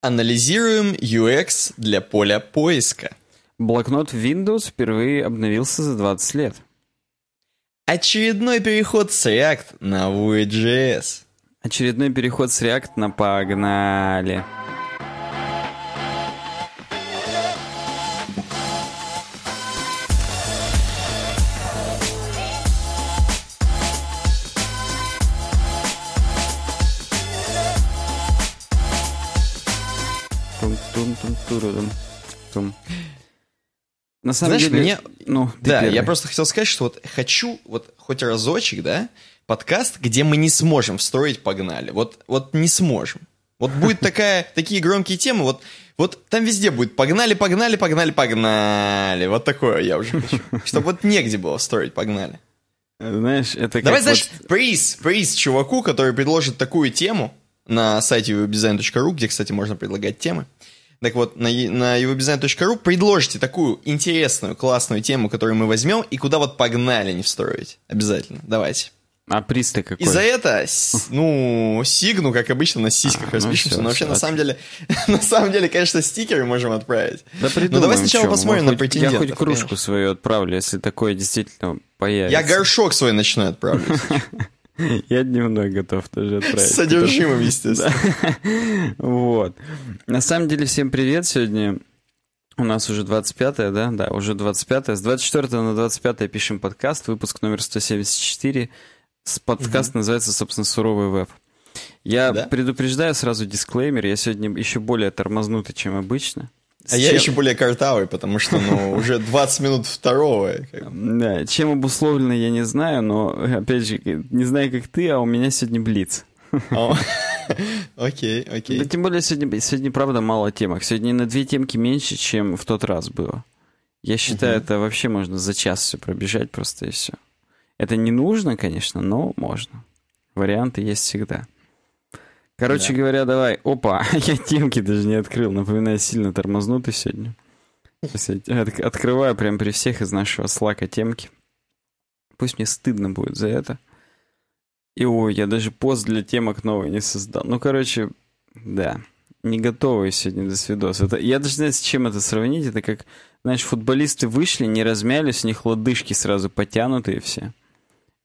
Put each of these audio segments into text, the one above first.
Анализируем UX для поля поиска. Блокнот Windows впервые обновился за 20 лет. Очередной переход с React на Vue.js. Очередной переход с React на погнали. На самом Знаешь, деле, мне... ну, Да, первый. я просто хотел сказать, что вот хочу вот хоть разочек, да, подкаст, где мы не сможем встроить «погнали». Вот, вот не сможем. Вот будет такая, такие громкие темы, вот, вот там везде будет «погнали, погнали, погнали, погнали». Вот такое я уже хочу. Чтобы вот негде было встроить «погнали». Знаешь, это Давай, знаешь, вот- приз, приз чуваку, который предложит такую тему на сайте webdesign.ru, где, кстати, можно предлагать темы. Так вот, на, на webdesign.ru предложите такую интересную, классную тему, которую мы возьмем, и куда вот погнали не встроить. Обязательно. Давайте. А приз-то какой? И за это, ну, сигну, как обычно, на сиськах А, ну распишемся. всё, Но вообще, всё, на самом деле, на самом деле, конечно, стикеры можем отправить. Да Ну, придумаем, давай сначала чё, посмотрим мы на претендентов. Я хоть кружку конечно. свою отправлю, если такое действительно появится. Я горшок свой начну отправлять. Я дневной готов тоже С отправить. содержимым, естественно. Вот. На самом деле, всем привет. Сегодня у нас уже 25-е, да? Да, уже 25-е. С 24 на 25 пишем подкаст, выпуск номер 174. С- Подкаст называется, собственно, «Суровый веб». Я Да? предупреждаю сразу дисклеймер, я сегодня еще более тормознутый, чем обычно. А я чем- еще более картавый, потому что, ну, уже 20 минут второго. Да, чем обусловлено, я не знаю, но, опять же, не знаю, как ты, а у меня сегодня блиц. О, Окей, Да, окей. тем более сегодня, сегодня, правда, мало темок. Сегодня на две темки меньше, чем в тот раз было. Я считаю, это вообще можно за час все пробежать просто и все. Это не нужно, конечно, но можно. Варианты есть всегда. Короче Да. говоря, давай. Опа, я темки даже не открыл. Напоминаю, сильно тормознутый сегодня. От- открываю прямо при всех из нашего слака темки. Пусть мне стыдно будет за это. И ой, я даже пост для темок новый не создал. Ну, короче, да. Не готовый сегодня до свидос. Это, я даже не знаю, с чем это сравнить. Это как, знаешь, футболисты вышли, не размялись, у них лодыжки сразу потянутые все.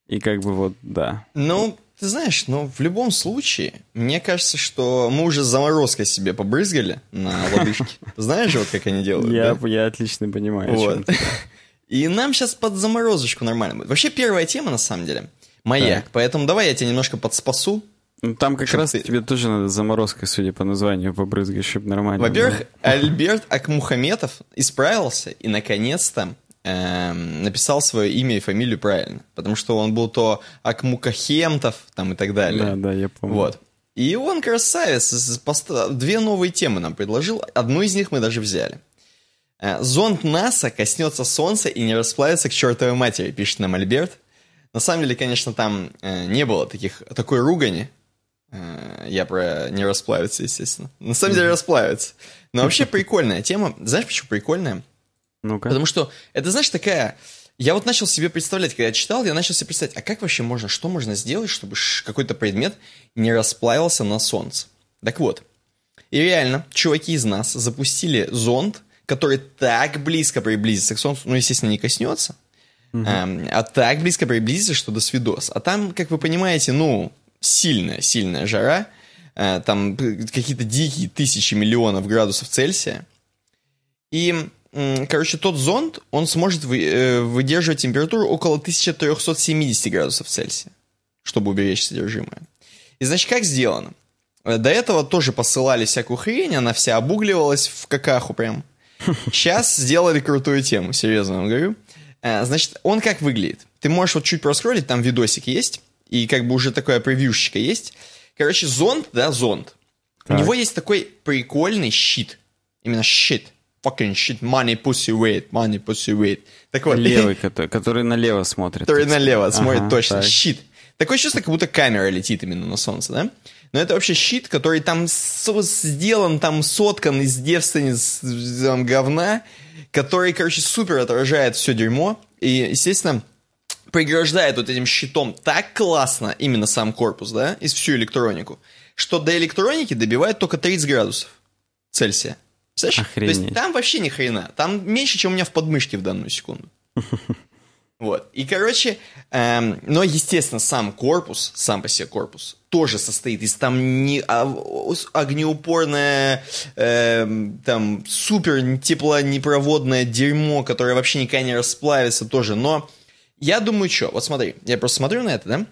И как бы вот, да. Ну, ты знаешь, ну, в любом случае, мне кажется, что мы уже заморозкой себе побрызгали на лодыжки. Знаешь вот как они делают, Я, да? я отлично понимаю, Вот. И нам сейчас под заморозочку нормально будет. Вообще, первая тема, на самом деле, маяк. Так. Поэтому давай я тебя немножко подспасу. Ну, там как раз ты- тебе тоже надо заморозкой, судя по названию, побрызгать, чтобы нормально Во-первых. Альберт Акмухаметов исправился и, наконец-то, эм, написал свое имя и фамилию правильно. Потому что он был то Акмукахемтов, там и так далее. Да, да, я помню. Вот. И он красавец. Две новые темы нам предложил. Одну из них мы даже взяли. Э, Зонд НАСА коснется Солнца и не расплавится к чертовой матери, пишет нам Альберт. На самом деле, конечно, там э, не было таких, такой ругани. Э, я про не расплавится, естественно. На самом деле расплавится. Но вообще прикольная тема. Знаешь, почему прикольная? Ну-ка. Потому что это, знаешь, такая... Я вот начал себе представлять, когда я читал, я начал себе представлять, а как вообще можно, что можно сделать, чтобы какой-то предмет не расплавился на солнце? Так вот, и реально, чуваки из нас запустили зонд, который так близко приблизится к солнцу, ну, естественно, не коснется, эм, а так близко приблизится, что до свидос. А там, как вы понимаете, ну, сильная, сильная жара, э, там п- какие-то дикие тысячи миллионов градусов Цельсия. И, короче, тот зонд, он сможет э, выдерживать температуру около 1370 градусов Цельсия, чтобы уберечь содержимое. И, значит, как сделано? Э, До этого тоже посылали всякую хрень, она вся обугливалась в какаху прям. Сейчас сделали крутую тему, серьезно вам говорю. Э, Значит, он как выглядит? Ты можешь вот чуть проскролить, там видосик есть, и как бы уже такое превьюшечка есть. Короче, зонд, да, зонд. У Так. него есть такой прикольный щит. Именно щит. Fucking shit, money, pussy, wait, money, pussy, wait. Так вот, Левый, который, который налево смотрит. который налево смотрит Ага, точно. так. Щит. Такое чувство, как будто камера летит именно на солнце, да? Но это вообще щит, который там сделан, там соткан из девственниц там, говна, который, короче, супер отражает все дерьмо. И, естественно, преграждает вот этим щитом так классно именно сам корпус, да, и всю электронику, что до электроники добивает только 30 градусов. Цельсия. Охренеть. То есть там вообще ни хрена. Там меньше, чем у меня в подмышке в данную секунду. Вот. И, короче, эм, но, естественно, сам корпус, сам по себе корпус, тоже состоит из там не, а, огнеупорное, эм, там, супер теплонепроводное дерьмо, которое вообще никогда не расплавится тоже. Но я думаю, что, вот смотри, я просто смотрю на это, да,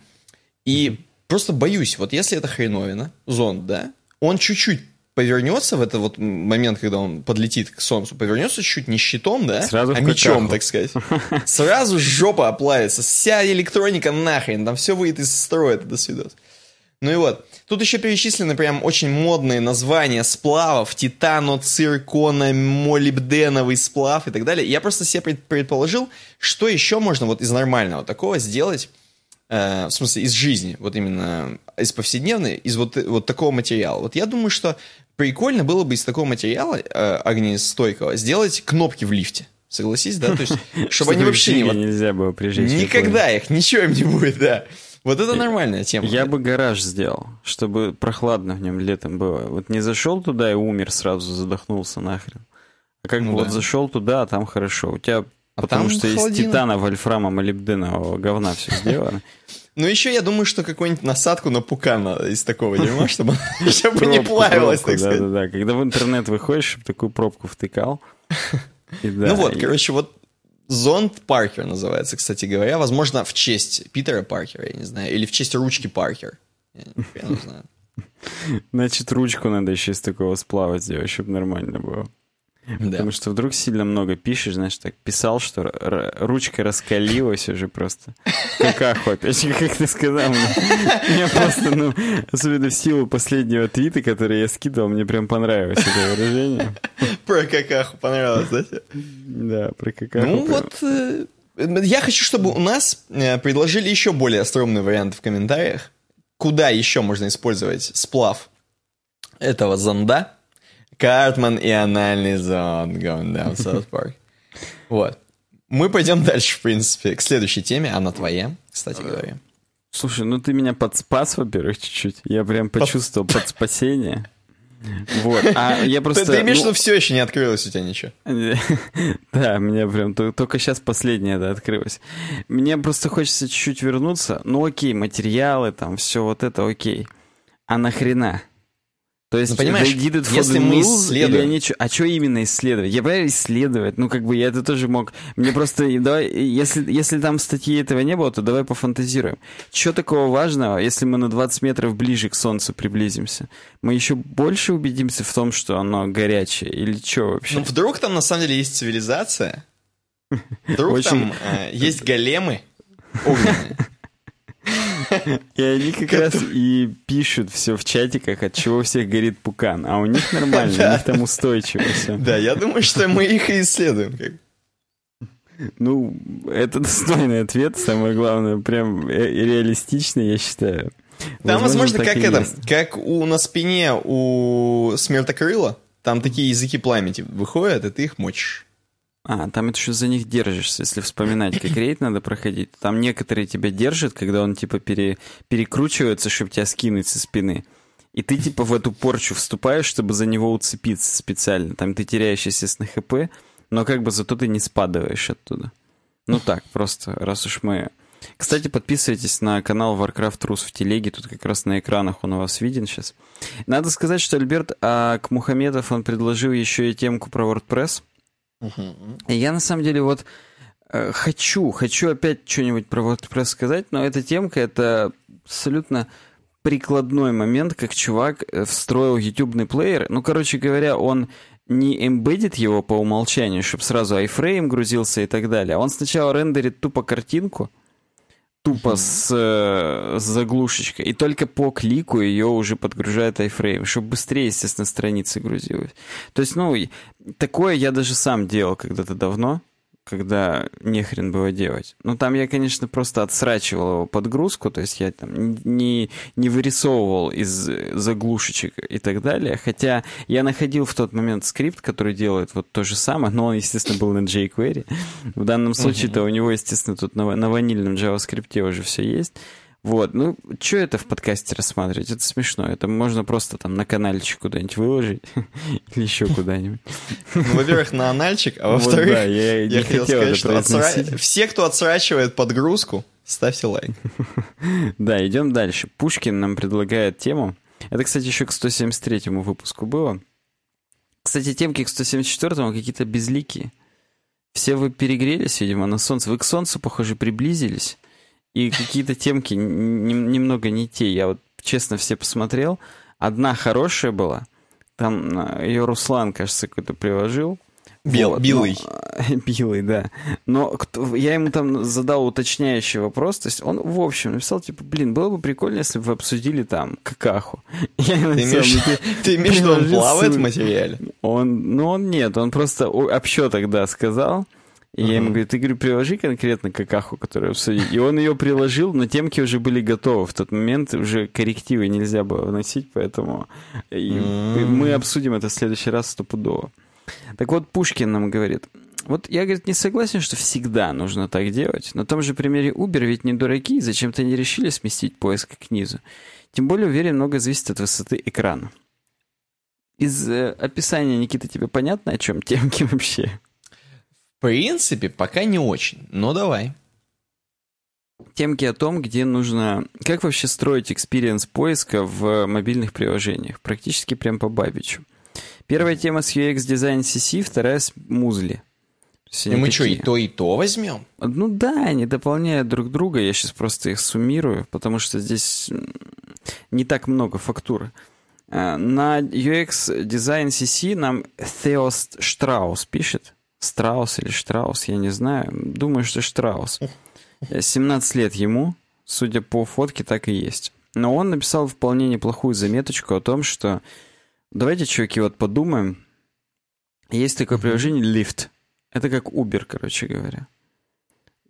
и просто боюсь, вот если это хреновина, зонд, да, он чуть-чуть повернется в этот вот момент, когда он подлетит к Солнцу, повернется чуть не щитом, да, Сразу а мечом, так сказать. Сразу жопа оплавится, вся электроника нахрен, там все выйдет из строя, это до свидос. Ну и вот, тут еще перечислены прям очень модные названия сплавов, титано, циркона, молибденовый сплав и так далее. Я просто себе пред- предположил, что еще можно вот из нормального такого сделать, э, в смысле, из жизни, вот именно из повседневной, из вот, вот такого материала. Вот я думаю, что прикольно было бы из такого материала э, огнестойкого сделать кнопки в лифте. Согласись, да? То есть, чтобы они вообще не... Нельзя было прижечь. Никогда их, ничего им не будет, да. Вот это нормальная тема. Я бы гараж сделал, чтобы прохладно в нем летом было. Вот не зашел туда и умер сразу, задохнулся нахрен. А как Ну бы да. вот зашел туда, а там хорошо. У тебя А потому что из титана, вольфрама, молибденового говна все сделано. Ну, еще я думаю, что какую-нибудь насадку на пукан надо из такого дерьма, чтобы, чтобы не пробку, так сказать. Да-да-да. Когда в интернет выходишь, чтобы такую пробку втыкал. Ну вот, короче, вот зонд Паркер называется, кстати говоря. Возможно, в честь Питера Паркера, я не знаю, или в честь ручки Паркер. Я не знаю. Значит, ручку надо еще из такого сплава сделать, чтобы нормально было. Да. Потому что вдруг сильно много пишешь, знаешь, так писал, что ручка раскалилась уже просто. Какаху опять, как ты сказал. Мне, мне просто, ну, особенно в силу последнего твита, который я скидывал, мне прям понравилось это выражение. Про какаху понравилось, да? Да, про какаху. Ну прям. вот, э, я хочу, чтобы у нас э, предложили еще более остроумные варианты в комментариях. Куда еще можно использовать сплав этого зонда? Картман и анальный зонд going down South Park. Вот. Мы пойдем дальше, в принципе, к следующей теме. Она твоя, кстати говоря. Слушай, ну ты меня подспас, во-первых, чуть-чуть. Я прям почувствовал подспасение. Вот. А я Ты, просто... ты имеешь в ну, виду, все еще не открылось у тебя ничего? Да, мне прям то- только сейчас последнее да, открылось. Мне просто хочется чуть-чуть вернуться. Ну окей, материалы, там, все вот это окей. А нахрена? То есть, Ну, понимаешь, they did it for если the мы исследуем- или они а что именно исследовать? Я понимаю, исследовать, ну как бы я это тоже мог. Мне просто, давай, если, если там статьи этого не было, то давай пофантазируем. Что такого важного, если мы на 20 метров ближе к Солнцу приблизимся? Мы еще больше убедимся в том, что оно горячее, или что вообще? Ну, вдруг там на самом деле есть цивилизация? Вдруг там э, есть големы огненные? И они как раз и пишут все в чатиках, от чего всех горит пукан. А у них нормально, у них там устойчиво все. Да, я думаю, что мы их и исследуем. Ну, это достойный ответ, самое главное, прям реалистичный, я считаю. Там, возможно, как это, как у на спине у смертокрыла, там такие языки пламени выходят, и ты их мочишь. А, там это еще за них держишься, если вспоминать, как рейд надо проходить. Там некоторые тебя держат, когда он типа пере- перекручивается, чтобы тебя скинуть со спины. И ты типа в эту порчу вступаешь, чтобы за него уцепиться специально. Там ты теряешь, естественно, хп, но как бы зато ты не спадываешь оттуда. Ну так, просто, раз уж мы... Кстати, подписывайтесь на канал Warcraft Рус в телеге, тут как раз на экранах он у вас виден сейчас. Надо сказать, что Альберт а, к Мухамедов он предложил еще и темку про WordPress. И Я на самом деле вот э, хочу, хочу опять что-нибудь про WordPress сказать, но эта темка это абсолютно прикладной момент, как чувак э, встроил ютубный плеер. Ну, короче говоря, он не эмбедит его по умолчанию, чтобы сразу iFrame грузился и так далее. а Он сначала рендерит тупо картинку, тупо с, э, с заглушечкой, и только по клику ее уже подгружает iFrame, чтобы быстрее, естественно, страницы грузилась. То есть, ну, такое я даже сам делал когда-то давно, когда нехрен было делать. Ну, там я, конечно, просто отсрачивал его подгрузку, то есть я там не, не вырисовывал из заглушечек и так далее, хотя я находил в тот момент скрипт, который делает вот то же самое, но он, естественно, был на jQuery. В данном случае-то у него, естественно, тут на, на ванильном JavaScript уже все есть. Вот, ну, что это в подкасте рассматривать? Это смешно. Это можно просто там на каналчик куда-нибудь выложить или еще куда-нибудь. Ну, во-первых, на анальчик, а во-вторых, вот, да, я, я хотел сказать, что отсра... все, кто отсрачивает подгрузку, ставьте лайк. Да, идем дальше. Пушкин нам предлагает тему. Это, кстати, еще к 173-му выпуску было. Кстати, темки к 174-му какие-то безликие. Все вы перегрелись, видимо, на солнце. Вы к солнцу, похоже, приблизились. И какие-то темки немного не те. Я вот честно все посмотрел. Одна хорошая была. Там э, ее Руслан, кажется, какой-то приложил. Бел, вот, белый. Но, белый, да. Но кто, я ему там задал уточняющий вопрос. То есть он, в общем, написал, типа, блин, было бы прикольно, если бы вы обсудили там какаху. Я ты, написал, имеешь, «Ну, ты, ты имеешь, что он плавает в материале? Он, ну, он нет, он просто общо тогда сказал. И uh-huh. я ему говорю, ты, говорю, приложи конкретно какаху, которую обсудить. И он ее приложил, но темки уже были готовы. В тот момент уже коррективы нельзя было вносить, поэтому мы обсудим это в следующий раз стопудово. Так вот, Пушкин нам говорит, вот я, говорит, не согласен, что всегда нужно так делать. На том же примере Uber ведь не дураки, зачем-то не решили сместить поиск к низу. Тем более, уверен, много зависит от высоты экрана. Из э, описания, Никита, тебе понятно, о чем темки вообще? В принципе, пока не очень, но давай. Темки о том, где нужно... Как вообще строить experience поиска в мобильных приложениях. Практически прям по бабичу. Первая тема с UX Design CC, вторая с Музли. И мы такие... что, и то, и то возьмем? Ну да, они дополняют друг друга. Я сейчас просто их суммирую, потому что здесь не так много фактуры. А, на UX Design CC нам Theos Штраус пишет. Страус или Штраус, я не знаю. Думаю, что Штраус. 17 лет ему, судя по фотке, так и есть. Но он написал вполне неплохую заметочку о том, что давайте, чуваки, вот подумаем. Есть такое приложение Lyft. Это как Uber, короче говоря.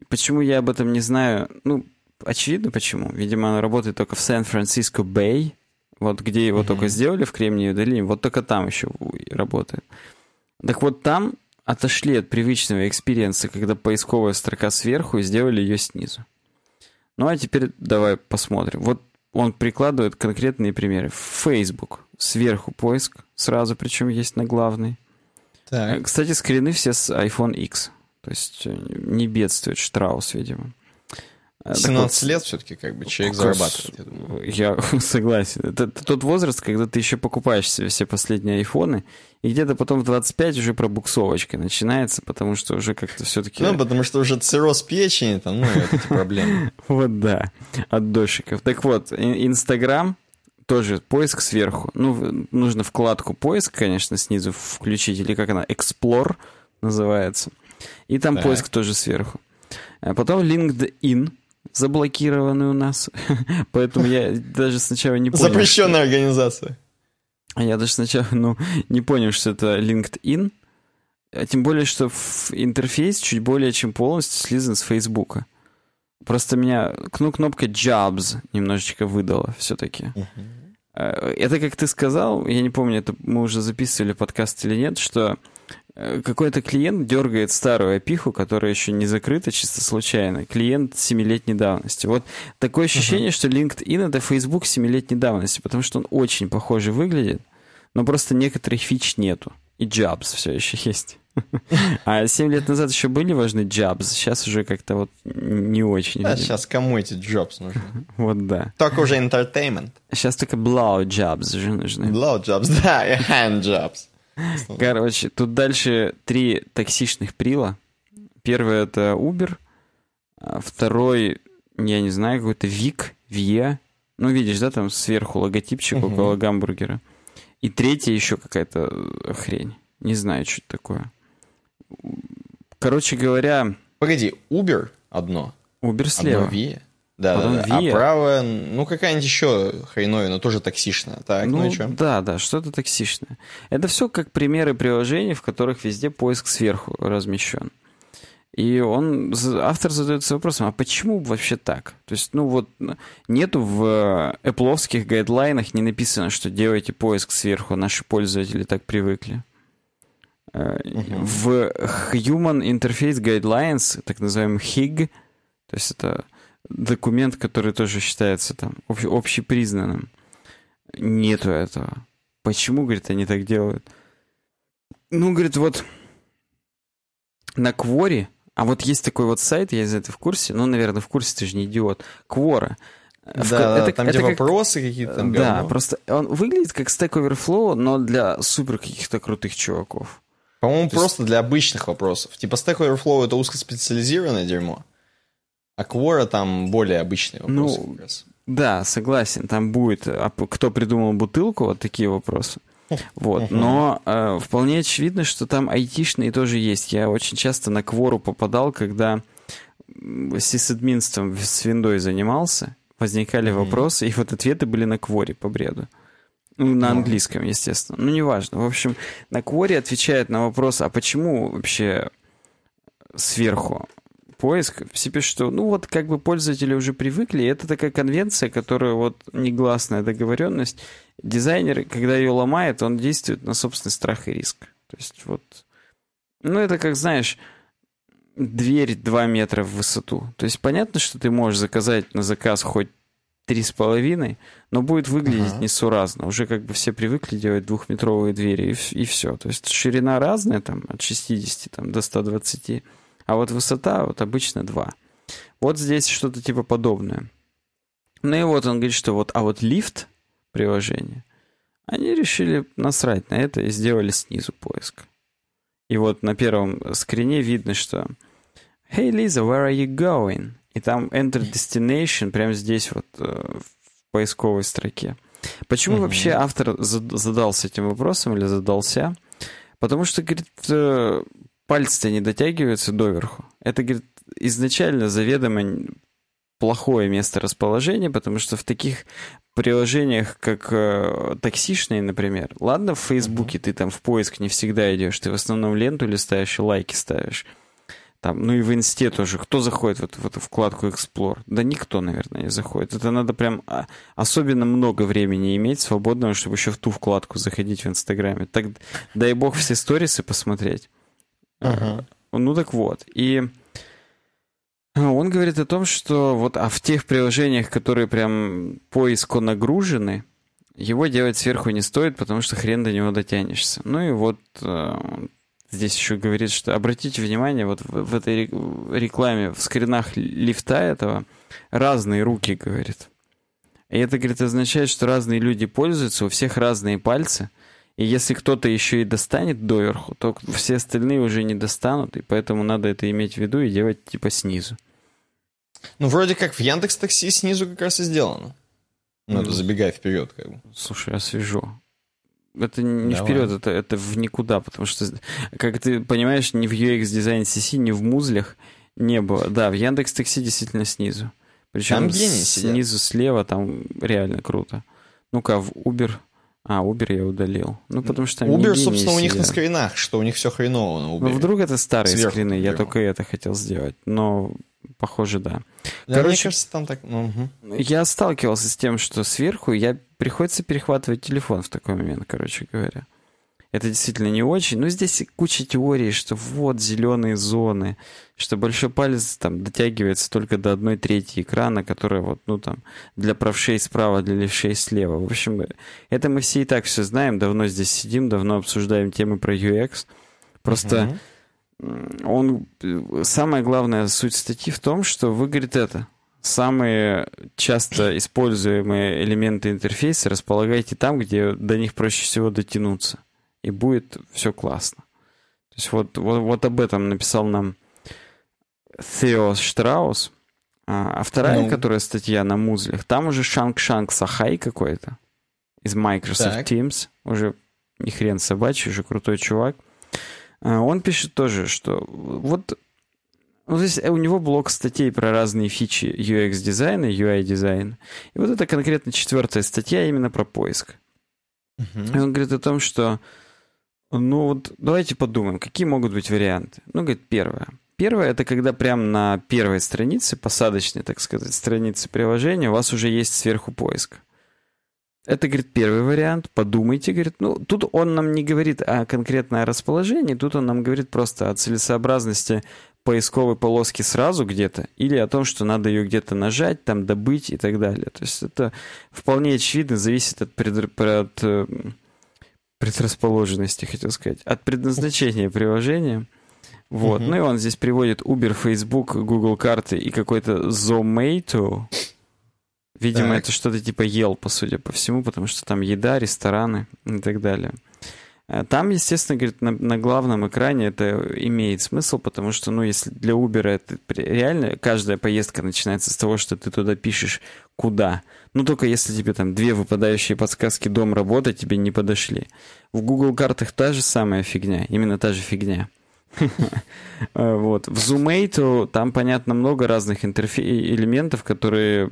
Почему я об этом не знаю? Ну, очевидно почему. Видимо, оно работает только в Сан-Франциско Bay. Вот где его mm-hmm. только сделали в Кремниевой долине, вот только там еще работает. Так вот там отошли от привычного experience а, когда поисковая строка сверху, и сделали ее снизу. Ну а теперь давай посмотрим. Вот он прикладывает конкретные примеры. Facebook. Сверху поиск сразу, причем есть на главный. Так. Кстати, скрины все с iPhone X. То есть э, не бедствует Штраус, видимо. 17 вот, лет все-таки как бы человек зарабатывает, я думаю. Я согласен. Это, это тот возраст, когда ты еще покупаешь себе все последние айфоны, и где-то потом в 25 уже пробуксовочка начинается, потому что уже как-то все-таки... Ну, потому что уже цирроз печени, там, ну, вот эти проблемы. Вот да, от дождиков. Так вот, Инстаграм, тоже поиск сверху. Ну, нужно вкладку поиск, конечно, снизу включить, или как она, Explore называется. И там поиск тоже сверху. А потом LinkedIn, заблокированы у нас. Поэтому я даже сначала не понял. Запрещенная что... организация. Я даже сначала ну, не понял, что это LinkedIn. А тем более, что интерфейс чуть более чем полностью слизан с Фейсбука. Просто меня ну, кнопка Jobs немножечко выдала все-таки. Uh-huh. Это, как ты сказал, я не помню, это мы уже записывали подкаст или нет, что Э, какой-то клиент дергает старую опиху, которая еще не закрыта чисто случайно. Клиент семилетней давности. Вот такое ощущение, uh-huh. что LinkedIn это Facebook семилетней давности, потому что он очень похоже выглядит, но просто некоторых фич нету. И Jobs все еще есть. А 7 лет назад еще были важны Jobs, сейчас уже как-то вот не очень. Да, сейчас кому эти Jobs нужны? Вот да. Только уже entertainment. Сейчас только blow Jobs уже нужны. Blow Jobs, да, и hand Jobs. Короче, тут дальше три токсичных прила. Первый это Uber, а второй, я не знаю, какой-то Вик, Вия. Ну, видишь, да, там сверху логотипчик угу. около гамбургера. И третья еще какая-то хрень. Не знаю, что это такое. Короче говоря... Погоди, Uber одно. Uber слева. Одно Via. Да, Потом да, да. А правая, ну какая-нибудь еще хреновина, тоже токсичная. Так, ну, ну и что? Да, да, что-то токсичное. Это все как примеры приложений, в которых везде поиск сверху размещен. И он, автор задается вопросом, а почему вообще так? То есть, ну вот, нету в Apple гайдлайнах не написано, что делайте поиск сверху, наши пользователи так привыкли. Uh-huh. В Human Interface Guidelines, так называемый HIG, то есть это документ, который тоже считается там об, общепризнанным. Нету этого. Почему, говорит, они так делают? Ну, говорит, вот на Кворе, а вот есть такой вот сайт, я из этого в курсе, ну, наверное, в курсе, ты же не идиот, Квора. Да, это, там, это где как... вопросы какие-то там Да, говно. просто он выглядит как Stack Overflow, но для супер каких-то крутых чуваков. По-моему, То просто есть... для обычных вопросов. Типа Stack Overflow — это узкоспециализированное дерьмо, а Quora там более обычные вопросы ну, как раз. Да, согласен, там будет, а кто придумал бутылку, вот такие вопросы. Вот, но э, вполне очевидно, что там айтишные тоже есть. Я очень часто на Квору попадал, когда сисадминством с виндой занимался, возникали mm-hmm. вопросы, и вот ответы были на Кворе по бреду. Ну, на английском, естественно. Ну, неважно. В общем, на Кворе отвечает на вопрос, а почему вообще сверху поиск, все пишут, что ну вот как бы пользователи уже привыкли, это такая конвенция, которая вот негласная договоренность. Дизайнер, когда ее ломает, он действует на собственный страх и риск. То есть вот, ну это как, знаешь, дверь 2 метра в высоту. То есть понятно, что ты можешь заказать на заказ хоть три с половиной, но будет выглядеть uh-huh. несуразно. Уже как бы все привыкли делать двухметровые двери и, и все. То есть ширина разная, там, от 60 там, до 120, а вот высота вот обычно 2. Вот здесь что-то типа подобное. Ну и вот он говорит, что вот, а вот лифт приложение, они решили насрать на это и сделали снизу поиск. И вот на первом скрине видно, что Hey, Lisa, where are you going? И там Enter Destination прямо здесь вот э, в поисковой строке. Почему mm-hmm. вообще автор задался этим вопросом или задался? Потому что, говорит, пальцы-то не дотягиваются доверху. Это, говорит, изначально заведомо плохое место расположения, потому что в таких приложениях, как э, таксишные, например, ладно, в Фейсбуке ты там в поиск не всегда идешь, ты в основном ленту листаешь и лайки ставишь. Там, ну и в инсте тоже. Кто заходит в эту, в эту вкладку Explore? Да никто, наверное, не заходит. Это надо прям а, особенно много времени иметь свободного, чтобы еще в ту вкладку заходить в Инстаграме. Так, дай бог, все сторисы посмотреть. Uh-huh. Ну так вот. И он говорит о том, что вот а в тех приложениях, которые прям поиску нагружены, его делать сверху не стоит, потому что хрен до него дотянешься. Ну и вот э, здесь еще говорит, что обратите внимание, вот в, в этой рекламе, в скринах лифта этого разные руки, говорит. И это, говорит, означает, что разные люди пользуются, у всех разные пальцы. И если кто-то еще и достанет доверху, то все остальные уже не достанут, и поэтому надо это иметь в виду и делать типа снизу. Ну, вроде как в Яндекс Такси снизу как раз и сделано. Ну, это забегая вперед, как бы. Слушай, освежу. Это не Давай. вперед, это, это в никуда, потому что, как ты понимаешь, ни в UX Design CC, ни в музлях не было. Да, в Яндекс Такси действительно снизу. Причем там снизу сидят. слева там реально круто. Ну-ка, в Uber... А, Uber я удалил. Ну, потому что Uber, собственно, у них на скринах, что у них все хреново на Uber. Ну, вдруг это старые Сверху скрины, я только это хотел сделать. Но Похоже, да. да Короче, мне кажется, там так... Угу. Я сталкивался с тем, что сверху я приходится перехватывать телефон в такой момент, короче говоря. Это действительно не очень. Но здесь куча теорий, что вот зеленые зоны, что большой палец там дотягивается только до одной трети экрана, которая вот, ну там, для правшей справа, для левшей слева. В общем, это мы все и так все знаем, давно здесь сидим, давно обсуждаем темы про UX. Просто угу он, самая главная суть статьи в том, что вы, говорит, это, самые часто используемые элементы интерфейса располагайте там, где до них проще всего дотянуться. И будет все классно. То есть вот, вот, вот об этом написал нам Теос Штраус. А, а вторая, ну. которая статья на музлях, там уже Шанг-Шанг Сахай какой-то из Microsoft так. Teams. Уже ни хрен собачий, уже крутой чувак. А, он пишет тоже, что вот ну, то есть у него блок статей про разные фичи UX-дизайна, UI-дизайна. И вот это конкретно четвертая статья именно про поиск. Uh-huh. И он говорит о том, что ну вот давайте подумаем, какие могут быть варианты. Ну, говорит, первое. Первое это когда прямо на первой странице, посадочной, так сказать, странице приложения у вас уже есть сверху поиск. Это, говорит, первый вариант. Подумайте, говорит. Ну, тут он нам не говорит о конкретное расположении, тут он нам говорит просто о целесообразности поисковой полоски сразу где-то, или о том, что надо ее где-то нажать, там добыть и так далее. То есть это вполне очевидно зависит от, пред... от э, предрасположенности, хотел сказать, от предназначения приложения. Вот. Uh-huh. Ну и он здесь приводит Uber, Facebook, Google карты и какой-то Zomato. Видимо, так. это что-то типа Yelp, судя по всему, потому что там еда, рестораны и так далее. Э, там, естественно, говорит, на, на главном экране это имеет смысл, потому что, ну, если для Uber это реально каждая поездка начинается с того, что ты туда пишешь куда. Ну, только если тебе там две выпадающие подсказки дом, работа тебе не подошли. В Google картах та же самая фигня, именно та же фигня. Э, вот. В Zoomate там, понятно, много разных интерфе- элементов, которые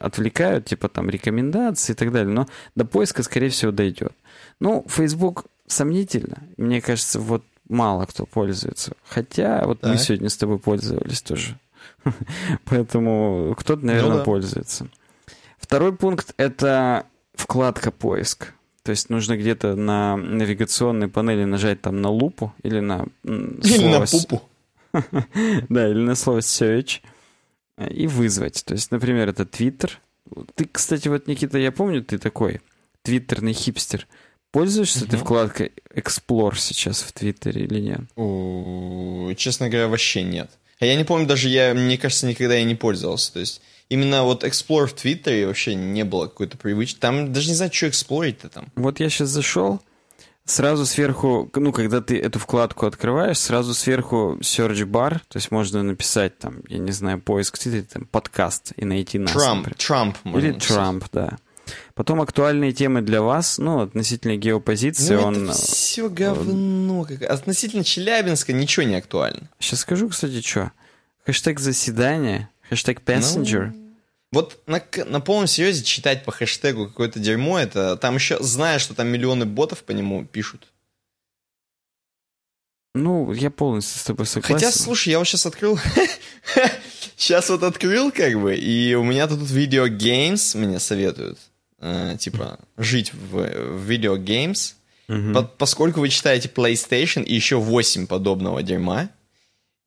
отвлекают, типа там рекомендации и так далее, но до поиска, скорее всего, дойдет. Ну, Facebook сомнительно. Мне кажется, вот мало кто пользуется. Хотя вот так. мы сегодня с тобой пользовались тоже. Поэтому кто-то, наверное, ну, да. пользуется. Второй пункт — это вкладка «Поиск». То есть нужно где-то на навигационной панели нажать там на лупу или на Или на пупу. да, или на слово search и вызвать. То есть, например, это Twitter. Ты, кстати, вот, Никита, я помню, ты такой твиттерный хипстер. Пользуешься угу. ты вкладкой Explore сейчас в Твиттере или нет? О, честно говоря, вообще нет. А я не помню, даже я, мне кажется, никогда и не пользовался. То есть именно вот Explore в Твиттере вообще не было какой-то привычки. Там даже не знаю, что эксплорить-то там. Вот я сейчас зашел, сразу сверху, ну, когда ты эту вкладку открываешь, сразу сверху search bar, то есть можно написать там, я не знаю, поиск Твиттера, там, подкаст и найти нас. Трамп, Трамп. Или Трамп, да. Потом актуальные темы для вас, ну, относительно геопозиции, ну, он... Это все говно. Как... Относительно Челябинска ничего не актуально. Сейчас скажу, кстати, что. Хэштег заседание, хэштег passenger. Ну... Вот на, на полном серьезе читать по хэштегу какое-то дерьмо, это там еще, зная, что там миллионы ботов по нему пишут. Ну, я полностью с тобой согласен. Хотя, слушай, я вот сейчас открыл... сейчас вот открыл, как бы, и у меня тут видео games мне советуют э, типа, жить в, в видеогеймс, угу. по, поскольку вы читаете PlayStation и еще 8 подобного дерьма,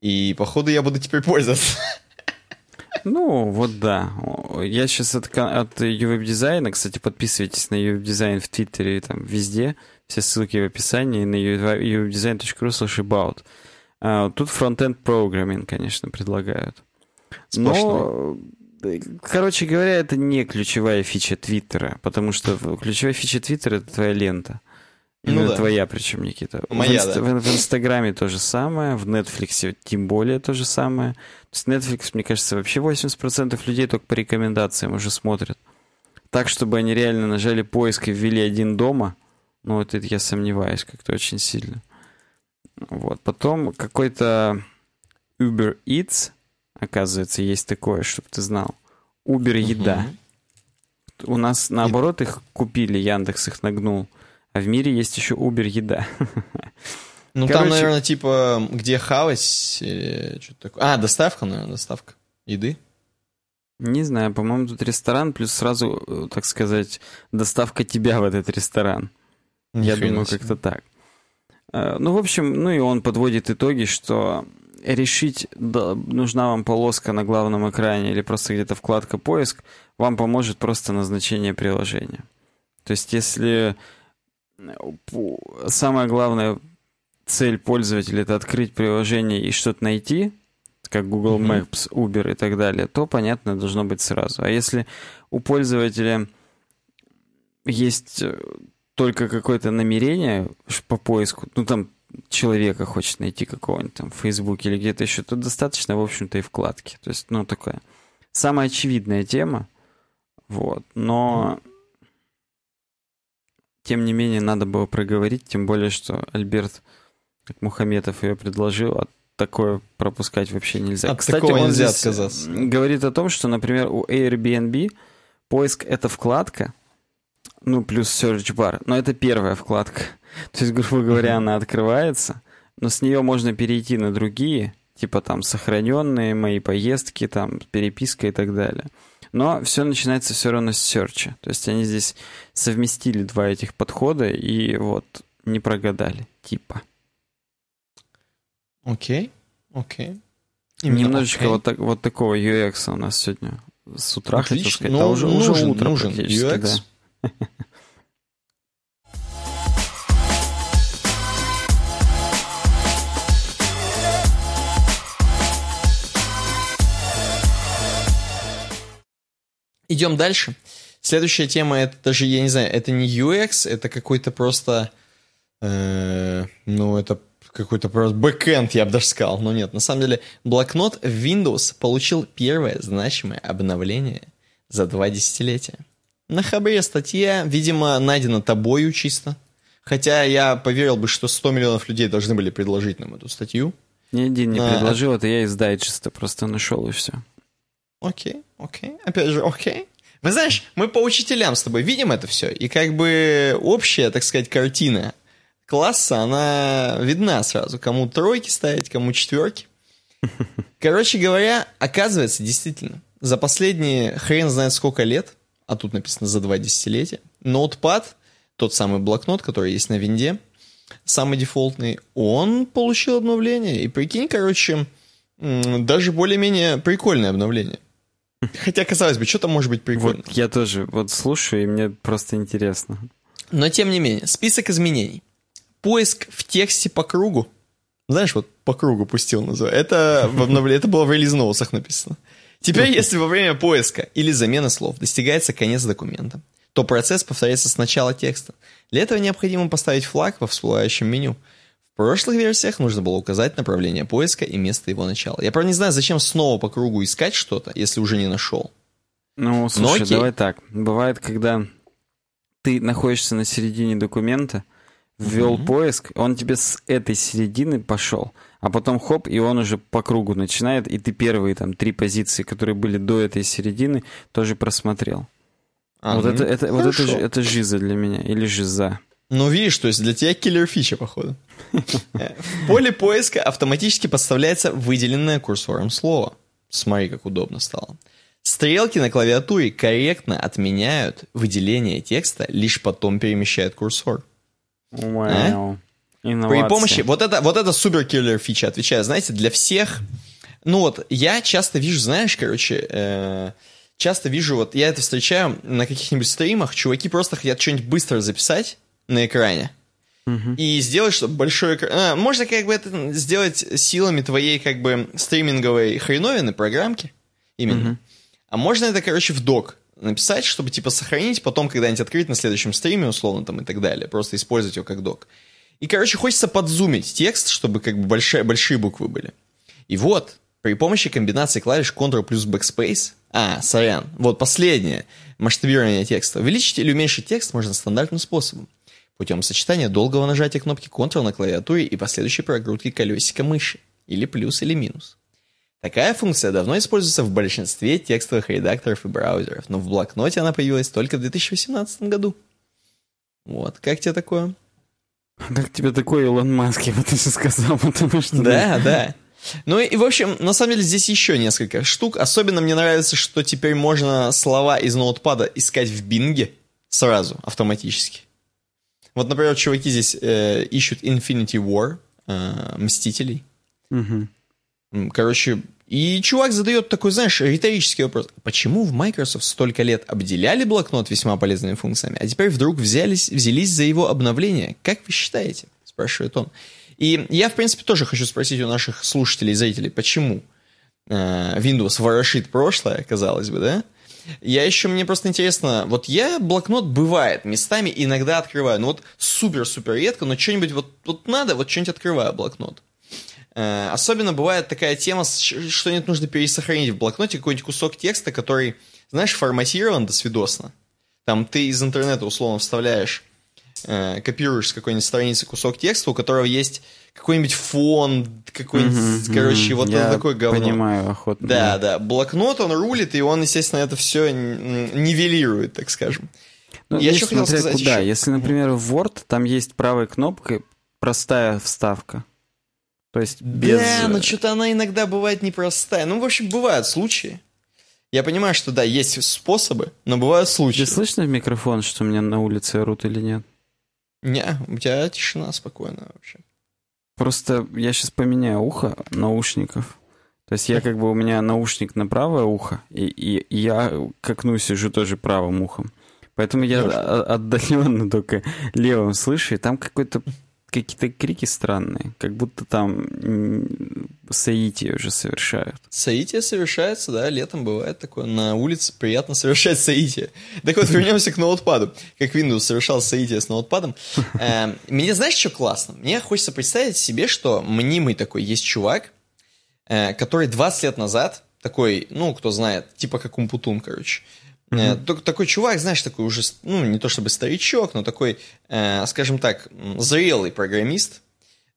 и, походу, я буду теперь пользоваться. Ну, вот да. Я сейчас от, от UWeb-дизайна, кстати, подписывайтесь на UWeb-дизайн в Твиттере и там везде. Все ссылки в описании на uwebdesign.ru slash about. А, тут фронтенд программинг, конечно, предлагают. Сплошной. Но Короче говоря, это не ключевая фича Твиттера, потому что ключевая фича Твиттера — это твоя лента. Ну Именно ну, да. твоя, причем, Никита. Моя, в, да. в, в Инстаграме то же самое, в Netflix тем более то же самое. То есть Netflix, мне кажется, вообще 80% людей только по рекомендациям уже смотрят. Так, чтобы они реально нажали поиск и ввели один дома, ну, вот это я сомневаюсь как-то очень сильно. Вот. Потом какой-то Uber Eats — Оказывается, есть такое, чтобы ты знал. Uber еда. Угу. У нас наоборот их купили, Яндекс их нагнул. А в мире есть еще Uber еда. Ну Короче, там, наверное, типа, где хавать или что-то такое. А, доставка, наверное, доставка еды. Не знаю, по-моему, тут ресторан, плюс сразу, э, так сказать, доставка тебя в этот ресторан. Я думаю, как-то так. Э, ну, в общем, ну и он подводит итоги, что решить, да, нужна вам полоска на главном экране или просто где-то вкладка поиск, вам поможет просто назначение приложения. То есть если самая главная цель пользователя это открыть приложение и что-то найти, как Google Maps, Uber и так далее, то понятно должно быть сразу. А если у пользователя есть э, только какое-то намерение по поиску, ну там человека хочет найти какого-нибудь там в Фейсбуке или где-то еще, то достаточно, в общем-то, и вкладки. То есть, ну, такая самая очевидная тема, вот, но тем не менее надо было проговорить, тем более, что Альберт Мухаметов ее предложил, а такое пропускать вообще нельзя. От Кстати, такого он нельзя отказаться. говорит о том, что, например, у Airbnb поиск — это вкладка, ну, плюс search bar, но это первая вкладка. То есть, грубо говоря, она открывается, но с нее можно перейти на другие, типа там сохраненные мои поездки, там переписка и так далее. Но все начинается все равно с серча. То есть они здесь совместили два этих подхода и вот не прогадали, типа. Окей, окей. Именно Немножечко okay. вот, так, вот такого UX у нас сегодня с утра, Отлично. хотел сказать. Ну, а уже, нужен, уже утро нужен UX. Да. Идем дальше. Следующая тема, это даже, я не знаю, это не UX, это какой-то просто, э, ну, это какой-то просто бэкэнд, я бы даже сказал. Но нет, на самом деле, блокнот в Windows получил первое значимое обновление за два десятилетия. На Хабре статья, видимо, найдена тобою чисто. Хотя я поверил бы, что 100 миллионов людей должны были предложить нам эту статью. Ни один не а, предложил, это я из дайджеста просто нашел и все. Окей, окей. Опять же, окей. Вы знаешь, мы по учителям с тобой видим это все, и как бы общая, так сказать, картина класса, она видна сразу. Кому тройки ставить, кому четверки. Короче говоря, оказывается, действительно, за последние хрен знает сколько лет, а тут написано за два десятилетия, ноутпад, тот самый блокнот, который есть на винде, самый дефолтный, он получил обновление. И прикинь, короче, даже более-менее прикольное обновление. Хотя, казалось бы, что там может быть прикольно? Вот я тоже вот слушаю, и мне просто интересно. Но, тем не менее, список изменений. Поиск в тексте по кругу. Знаешь, вот по кругу пустил называю. Это, в обновлении, это было в релиз ноусах написано. Теперь, если во время поиска или замены слов достигается конец документа, то процесс повторяется с начала текста. Для этого необходимо поставить флаг во всплывающем меню – в прошлых версиях нужно было указать направление поиска и место его начала. Я, правда, не знаю, зачем снова по кругу искать что-то, если уже не нашел. Ну, слушай, Но, давай так. Бывает, когда ты находишься на середине документа, ввел mm-hmm. поиск, он тебе с этой середины пошел, а потом хоп, и он уже по кругу начинает, и ты первые там три позиции, которые были до этой середины, тоже просмотрел. А, вот, ну, это, это, вот это, это жиза для меня, или жиза. Ну, видишь, то есть для тебя киллер фича, походу. В поле поиска автоматически подставляется выделенное курсором слово. Смотри, как удобно стало. Стрелки на клавиатуре корректно отменяют выделение текста, лишь потом перемещают курсор. Wow. А? При помощи... Вот это, вот это супер киллер фича, отвечаю. Знаете, для всех... Ну вот, я часто вижу, знаешь, короче... Э, часто вижу, вот я это встречаю на каких-нибудь стримах, чуваки просто хотят что-нибудь быстро записать, на экране. Uh-huh. И сделать, чтобы большой экран... А, можно как бы это сделать силами твоей как бы стриминговой хреновины, программки. Именно. Uh-huh. А можно это, короче, в док написать, чтобы типа сохранить, потом когда-нибудь открыть на следующем стриме, условно, там и так далее. Просто использовать его как док. И, короче, хочется подзумить текст, чтобы как бы большие, большие буквы были. И вот, при помощи комбинации клавиш Ctrl плюс Backspace, а, сорян, вот последнее, масштабирование текста. Увеличить или уменьшить текст можно стандартным способом путем сочетания долгого нажатия кнопки Ctrl на клавиатуре и последующей прокрутки колесика мыши, или плюс, или минус. Такая функция давно используется в большинстве текстовых редакторов и браузеров, но в блокноте она появилась только в 2018 году. Вот, как тебе такое? Как тебе такое, Илон Маск, я бы даже сказал, потому что... Да, да. Ну и, в общем, на самом деле здесь еще несколько штук. Особенно мне нравится, что теперь можно слова из ноутпада искать в бинге сразу, автоматически. Вот, например, чуваки здесь э, ищут Infinity War, э, Мстителей. Угу. Короче, и чувак задает такой, знаешь, риторический вопрос. Почему в Microsoft столько лет обделяли блокнот весьма полезными функциями, а теперь вдруг взялись, взялись за его обновление? Как вы считаете? Спрашивает он. И я, в принципе, тоже хочу спросить у наших слушателей и зрителей, почему э, Windows ворошит прошлое, казалось бы, да? Я еще, мне просто интересно, вот я блокнот бывает, местами иногда открываю, ну вот супер-супер редко, но что-нибудь вот, вот надо, вот что-нибудь открываю блокнот. Э, особенно бывает такая тема, что-нибудь нужно пересохранить в блокноте, какой-нибудь кусок текста, который, знаешь, форматирован до свидосно. Там ты из интернета условно вставляешь, э, копируешь с какой-нибудь страницы кусок текста, у которого есть какой-нибудь фон, какой-нибудь, mm-hmm, короче, вот я такой говно. понимаю охотно. Да, да, блокнот, он рулит, и он, естественно, это все нивелирует, так скажем. Ну, я еще хотел сказать куда. Еще... Если, например, в Word, там есть правой кнопкой простая вставка. То есть без... Да, но что-то она иногда бывает непростая. Ну, в общем, бывают случаи. Я понимаю, что да, есть способы, но бывают случаи. Ты слышно в микрофон, что меня на улице орут или нет? Не, у тебя тишина спокойная вообще. Просто я сейчас поменяю ухо наушников. То есть я как бы у меня наушник на правое ухо, и, и, и я к окну сижу тоже правым ухом. Поэтому я отдаленно только левым слышу, и там какой-то какие-то крики странные, как будто там соитие уже совершают. Соитие совершается, да, летом бывает такое. На улице приятно совершать соитие. Так вот, вернемся к ноутпаду. Как Windows совершал соитие с ноутпадом. Эм, мне знаешь, что классно? Мне хочется представить себе, что мнимый такой есть чувак, э, который 20 лет назад, такой, ну, кто знает, типа как Умпутун, короче, Mm-hmm. Такой чувак, знаешь, такой уже, ну, не то чтобы старичок, но такой, э, скажем так, зрелый программист.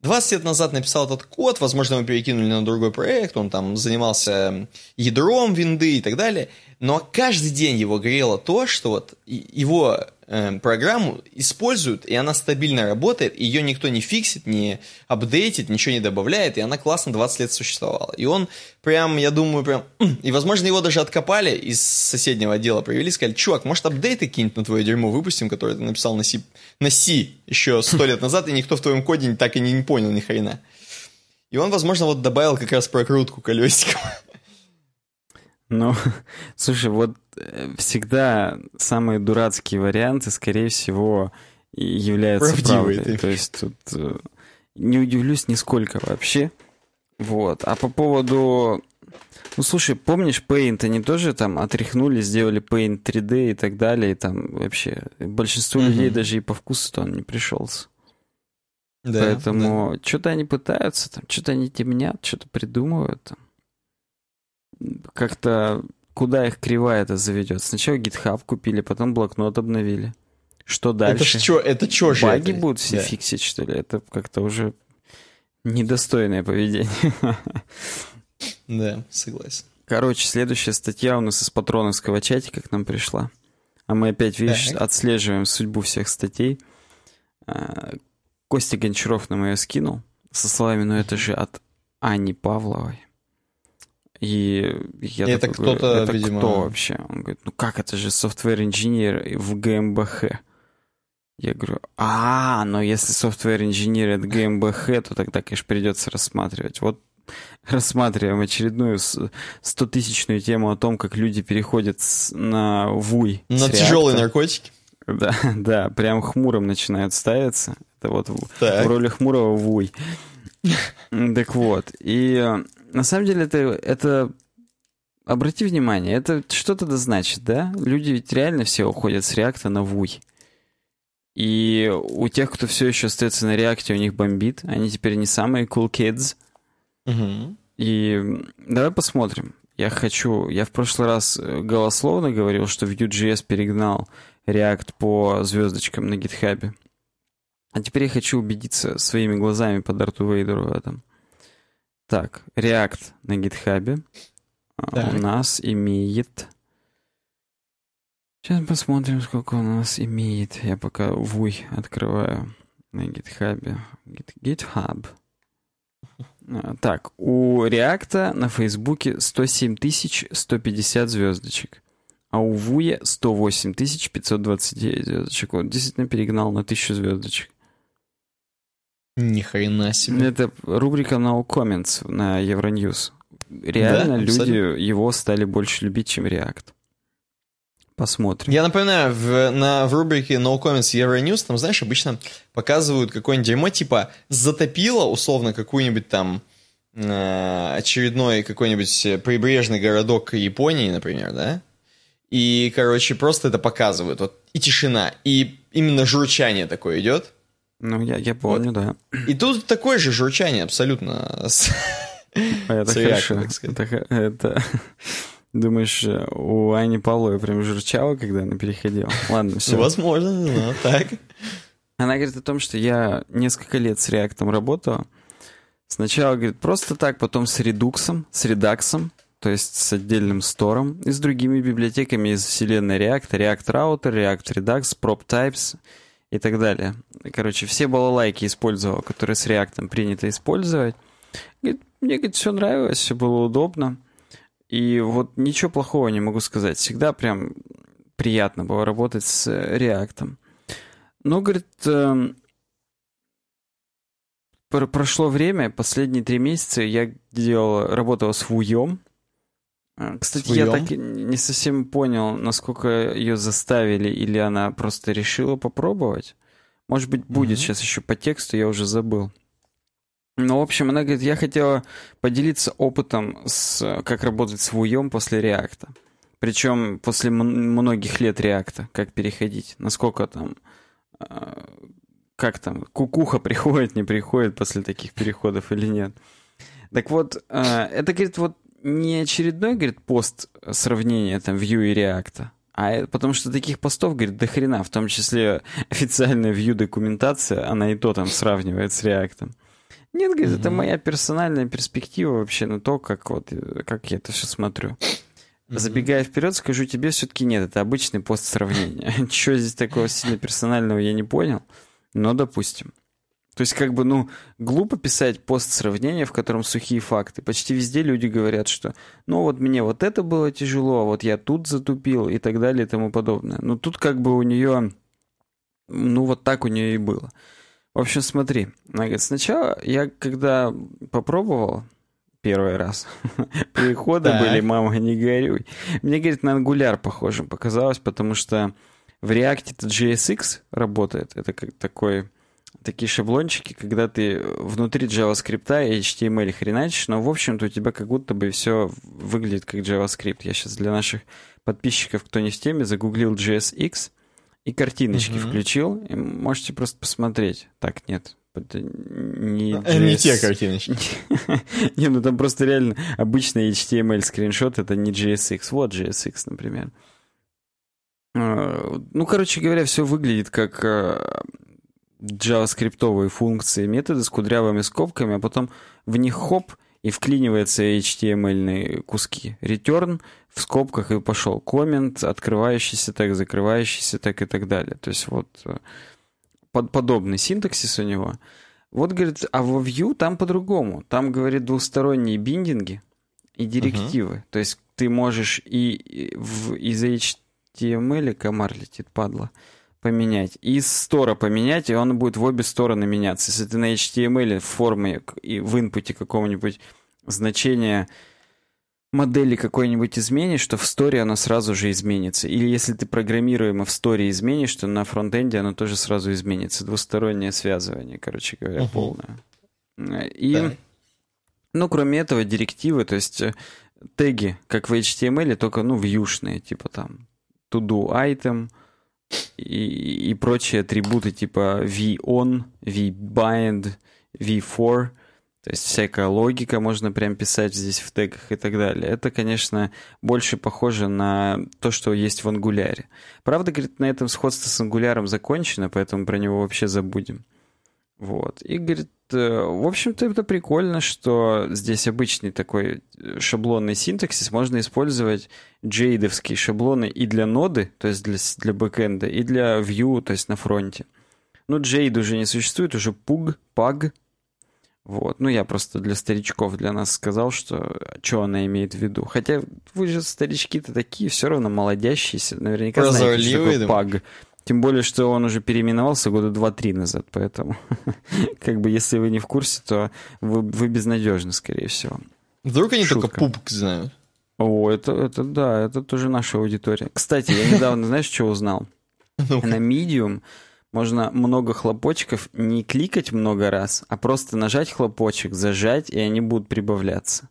20 лет назад написал этот код, возможно, его перекинули на другой проект, он там занимался ядром винды и так далее. Но каждый день его грело то, что вот его э, программу используют, и она стабильно работает, ее никто не фиксит, не апдейтит, ничего не добавляет, и она классно 20 лет существовала. И он прям, я думаю, прям... И, возможно, его даже откопали из соседнего отдела, привели, сказали, чувак, может, апдейты какие-нибудь на твое дерьмо выпустим, которое ты написал на C, на C еще сто лет назад, и никто в твоем коде так и не понял ни хрена. И он, возможно, вот добавил как раз прокрутку колесиком. Ну, слушай, вот всегда самые дурацкие варианты, скорее всего, являются Правдивые, правдой. Ты. То есть тут э, не удивлюсь нисколько вообще. Вот. А по поводу... Ну, слушай, помнишь, Paint, они тоже там отряхнули, сделали Paint 3D и так далее, и там вообще большинству угу. людей даже и по вкусу-то он не пришелся. Да, Поэтому да. что-то они пытаются, там, что-то они темнят, что-то придумывают. Там как-то куда их кривая это заведет? Сначала GitHub купили, потом блокнот обновили. Что дальше? Это что? Это что же? Баги это? будут все да. фиксить, что ли? Это как-то уже недостойное поведение. Да, согласен. Короче, следующая статья у нас из патроновского чатика к нам пришла. А мы опять, видишь, так. отслеживаем судьбу всех статей. А, Костя Гончаров нам ее скинул со словами, ну это же от Ани Павловой. И я это кто-то, это видимо... кто вообще? Он говорит, ну как, это же software инженер в ГМБХ. Я говорю, а, но если software инженер от ГМБХ, то тогда, конечно, придется рассматривать. Вот рассматриваем очередную стотысячную тему о том, как люди переходят на ВУЙ. На тяжелые наркотики? Да, да, прям хмурым начинают ставиться. Это вот так. в роли хмурого ВУЙ. Так вот, и на самом деле это, это обрати внимание, это что-то да значит, да? Люди ведь реально все уходят с реакта на вуй. И у тех, кто все еще остается на реакте, у них бомбит. Они теперь не самые cool kids. Угу. И давай посмотрим. Я хочу... Я в прошлый раз голословно говорил, что Vue.js перегнал React по звездочкам на гитхабе. А теперь я хочу убедиться своими глазами по Дарту Вейдеру в этом. Так, React на GitHub у нас имеет... Сейчас посмотрим, сколько у нас имеет. Я пока вуй открываю на GitHub. GitHub. А, так, у React на Фейсбуке 107 150 звездочек, а у Вуя 108 529 звездочек. Вот действительно перегнал на 1000 звездочек. Ни хрена себе. Это рубрика No Comments на Euronews. Реально да, люди его стали больше любить, чем React. Посмотрим. Я напоминаю, в, на, в рубрике No Comments Euronews, там, знаешь, обычно показывают какое-нибудь дерьмо, типа затопило, условно, какую-нибудь там э, очередной какой-нибудь прибрежный городок Японии, например, да? И, короче, просто это показывают. Вот, и тишина, и именно журчание такое идет. Ну, я, я помню, вот. да. И тут такое же журчание абсолютно. Это хорошо. Это. Думаешь, у Ани Павловой прям журчало, когда она переходила? Ладно, все. Возможно, но так. Она говорит о том, что я несколько лет с реактом работала. Сначала, говорит, просто так, потом с редуксом, с редаксом, то есть с отдельным стором и с другими библиотеками из вселенной React, React Router, React Redux, Prop Types и так далее. Короче, все балалайки использовал, которые с React принято использовать. Говорит, мне, говорит, все нравилось, все было удобно. И вот ничего плохого не могу сказать. Всегда прям приятно было работать с React. Но, говорит, эм, пр- прошло время, последние три месяца я делал, работал с Вуем. А, Кстати, я Вуем? так и не совсем понял, насколько ее заставили, или она просто решила попробовать. Может быть, будет Мгм. сейчас еще по тексту, я уже забыл. Ну, в общем, она говорит, я хотела поделиться опытом, с, как работать с Вуем после реакта. Причем после многих лет реакта, как переходить, насколько там, э, как там, кукуха приходит, не приходит после таких переходов или нет. Так вот, э, это, говорит, вот не очередной, говорит, пост сравнения там Vue и реакта, а э- потому что таких постов, говорит, до хрена, в том числе официальная Vue документация, она и то там сравнивает с реактом. Нет, говорит, это Мгм. моя персональная перспектива вообще на то, как вот, э, как я это все смотрю. Мгм. Забегая вперед, скажу тебе, все-таки нет, это обычный пост сравнения. Чего здесь такого сильно персонального, я не понял, но допустим. То есть, как бы, ну, глупо писать пост сравнения, в котором сухие факты. Почти везде люди говорят, что, ну, вот мне вот это было тяжело, а вот я тут затупил и так далее и тому подобное. Но тут как бы у нее, ну, вот так у нее и было. В общем, смотри, она говорит, сначала я, когда попробовал первый раз, переходы Так. были, мама, не горюй. Мне, говорит, на Angular похожим показалось, потому что в React это JSX работает. Это как такой, такие шаблончики, когда ты внутри JavaScript и HTML хреначишь, но, в общем-то, у тебя как будто бы все выглядит как JavaScript. Я сейчас для наших подписчиков, кто не в теме, загуглил JSX и картиночки Мгм. включил. И можете просто посмотреть. Так, нет. Это не, А, Не те JS картиночки. не, ну там просто реально обычный HTML скриншот, это не JSX. Вот JSX, например. Э, Ну, короче говоря, все выглядит как JavaScript функции, методы с кудрявыми скобками, а потом в них хоп, и вклиниваются HTML куски. Return в скобках и пошел. Коммент, открывающийся так, закрывающийся так и так далее. То есть вот э, под, подобный синтаксис у него. Вот, говорит, а во Vue там по-другому. Там, говорит, двусторонние биндинги и директивы. То есть ты можешь и, и в, из HTML комар летит, падла, поменять, и из стора поменять, и он будет в обе стороны меняться. Если ты на HTML в форме и в инпуте какого-нибудь значения модели какой-нибудь изменишь, то в сторе оно сразу же изменится. Или если ты программируемо в сторе изменишь, то на фронтенде оно тоже сразу изменится. Двустороннее связывание, короче говоря, Мгм. полное. Э, И, Так. ну, кроме этого, директивы, то есть э, теги, как в HTML, только, ну, вьюшные, типа там to-do item и, и прочие атрибуты типа v-on, v-bind, v-for, то есть всякая логика можно прям писать здесь в тегах и так далее. Это, конечно, больше похоже на то, что есть в ангуляре. Правда, говорит, на этом сходство с ангуляром закончено, поэтому про него вообще забудем. Вот. И, говорит, в общем-то, это прикольно, что здесь обычный такой э, шаблонный синтаксис. Можно использовать джейдовские шаблоны и для ноды, то есть для, для бэкэнда, и для Vue, то есть на фронте. Ну, Jade уже не существует, уже Pug, Pug. Вот. Ну, я просто для старичков, для нас сказал, что, что она имеет в виду. Хотя вы же старички-то такие, все равно молодящиеся. Наверняка знаете, что Прозорливые, такое Pug. Тем более, что он уже переименовался года два-три назад, поэтому как бы если вы не в курсе, то вы, вы безнадежны, скорее всего. Вдруг они только Шутка. пупк знают. О, это, это да, это тоже наша аудитория. Кстати, я недавно, знаешь, что узнал? На Medium можно много хлопочков не кликать много раз, а просто нажать хлопочек, зажать, и они будут прибавляться.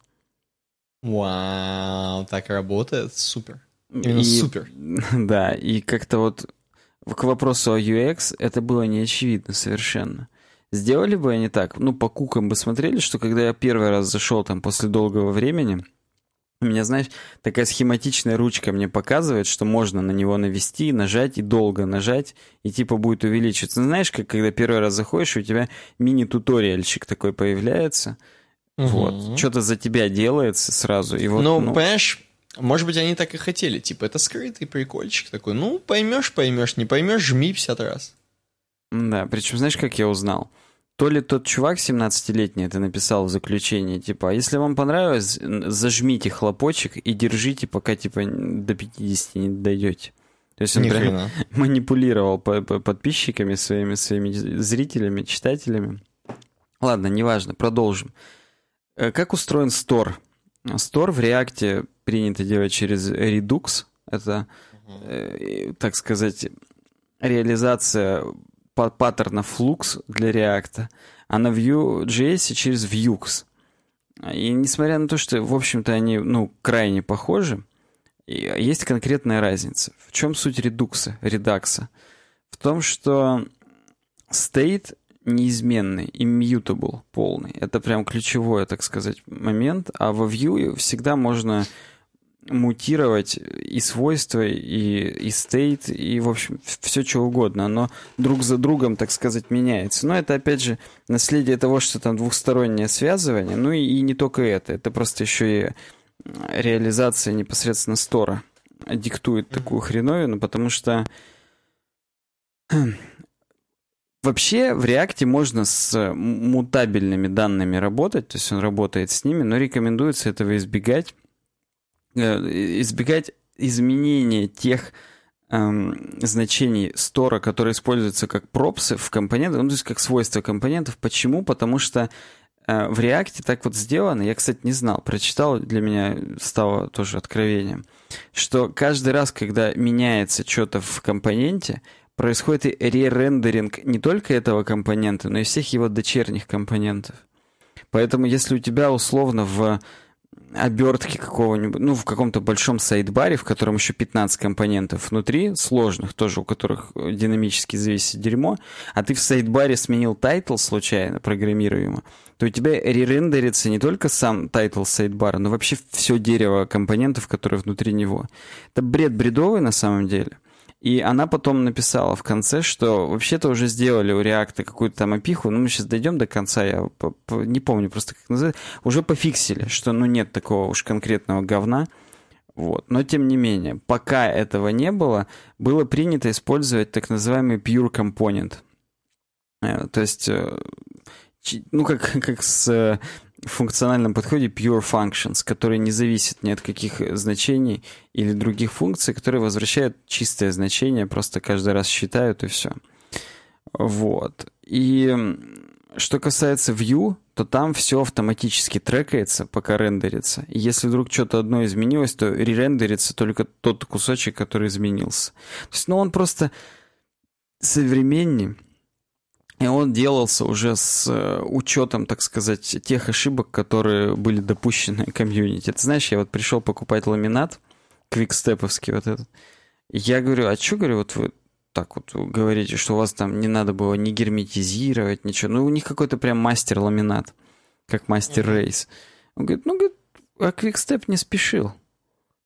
Вау, так работает, супер. Именно И- супер. Да, и как-то вот к вопросу о UX это было не очевидно совершенно. Сделали бы они так, ну, по кукам бы смотрели, что когда я первый раз зашел там после долгого времени, у меня, знаешь, такая схематичная ручка мне показывает, что можно на него навести, нажать и долго нажать, и типа будет увеличиваться. Знаешь, как когда первый раз заходишь, у тебя мини-туториальчик такой появляется, Мгм. вот, что-то за тебя делается сразу, и вот, ну, ну, понимаешь, может быть, они так и хотели. Типа, это скрытый прикольчик такой. Ну, поймешь, поймешь, не поймешь, жми 50 раз. Да, причем знаешь, как я узнал? То ли тот чувак 17-летний это написал в заключении, типа, «А если вам понравилось, зажмите хлопочек и держите, пока, типа, до 50 не дойдете. То есть он Ни прям хрена. манипулировал по- по- подписчиками, своими, своими зрителями, читателями. Ладно, неважно, продолжим. Э, как устроен Store? Store в React принято делать через Redux. Это, э, так сказать, реализация паттерна Flux для React, а на Vue.js через Vuex. И несмотря на то, что, в общем-то, они, ну, крайне похожи, есть конкретная разница. В чем суть редукса, редакса? В том, что state неизменный, immutable полный. Это прям ключевой, так сказать, момент. А во Vue всегда можно мутировать и свойства, и, и state, и, в общем, все что угодно. Оно друг за другом, так сказать, меняется. Но это, опять же, наследие того, что там двухстороннее связывание. Ну и, и не только это. Это просто еще и реализация непосредственно стора диктует такую хреновину, потому что Вообще в React можно с мутабельными данными работать, то есть он работает с ними, но рекомендуется этого избегать, избегать изменения тех эм, значений стора, которые используются как пропсы в компонентах, ну, то есть как свойства компонентов. Почему? Потому что э, в React так вот сделано, я, кстати, не знал, прочитал, для меня стало тоже откровением, что каждый раз, когда меняется что-то в компоненте, происходит ререндеринг не только этого компонента, но и всех его дочерних компонентов. Поэтому если у тебя условно в обертке какого-нибудь, ну, в каком-то большом sidebar е, в котором еще 15 компонентов внутри, сложных тоже, у которых динамически зависит дерьмо, а ты в sidebar е сменил title случайно, программируемо, то у тебя ререндерится не только сам title sidebar а, но вообще все дерево компонентов, которые внутри него. Это бред бредовый на самом деле. И она потом написала в конце, что вообще-то уже сделали у React какую-то там опиху, ну мы сейчас дойдем до конца, я не помню просто как называется, уже пофиксили, что ну нет такого уж конкретного говна. Вот. Но тем не менее, пока этого не было, было принято использовать так называемый pure component. Э, то есть, э, ну как, как с в функциональном подходе pure functions, которые не зависят ни от каких значений или других функций, которые возвращают чистое значение, просто каждый раз считают и все. Вот. И что касается view, то там все автоматически трекается, пока рендерится. И если вдруг что-то одно изменилось, то ререндерится только тот кусочек, который изменился. То есть, ну, он просто современнее, и он делался уже с э, учетом, так сказать, тех ошибок, которые были допущены комьюнити. Ты знаешь, я вот пришел покупать ламинат, квикстеповский вот этот. Я говорю, а что, говорю, вот вы так вот говорите, что у вас там не надо было ни герметизировать, ничего. Ну, у них какой-то прям мастер ламинат, как мастер рейс. Он говорит, ну, говорит, а квикстеп не спешил.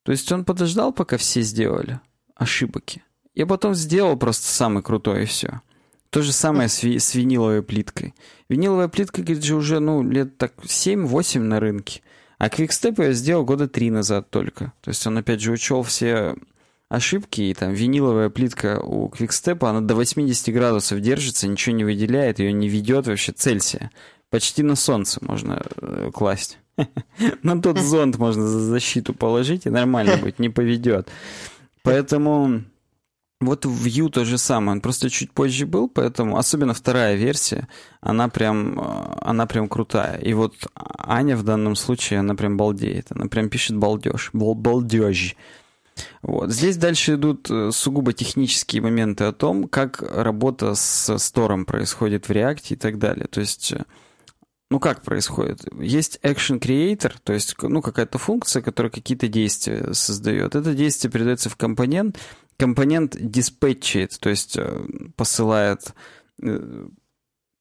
То есть он подождал, пока все сделали ошибки. Я потом сделал просто самый крутой и все. То же самое с, ви- с виниловой плиткой. Виниловая плитка, говорит, же уже, ну, лет так 7-8 на рынке. А квикстеп я сделал года три назад только. То есть он, опять же, учел все ошибки, и там виниловая плитка у квикстепа, она до 80 градусов держится, ничего не выделяет, ее не ведет вообще Цельсия. Почти на солнце можно э, класть. На тот зонт можно за защиту положить, и нормально будет, не поведет. Поэтому вот в Vue то же самое, он просто чуть позже был, поэтому, особенно вторая версия, она прям, э, она прям крутая. И вот Аня в данном случае, она прям балдеет, она прям пишет балдеж, бал балдеж. Вот. Здесь дальше идут э, сугубо технические моменты о том, как работа с стором происходит в React и так далее. То есть, э, ну как происходит? Есть Action Creator, то есть ну, какая-то функция, которая какие-то действия создает. Это действие передается в компонент, компонент диспетчит, то есть э, посылает, э,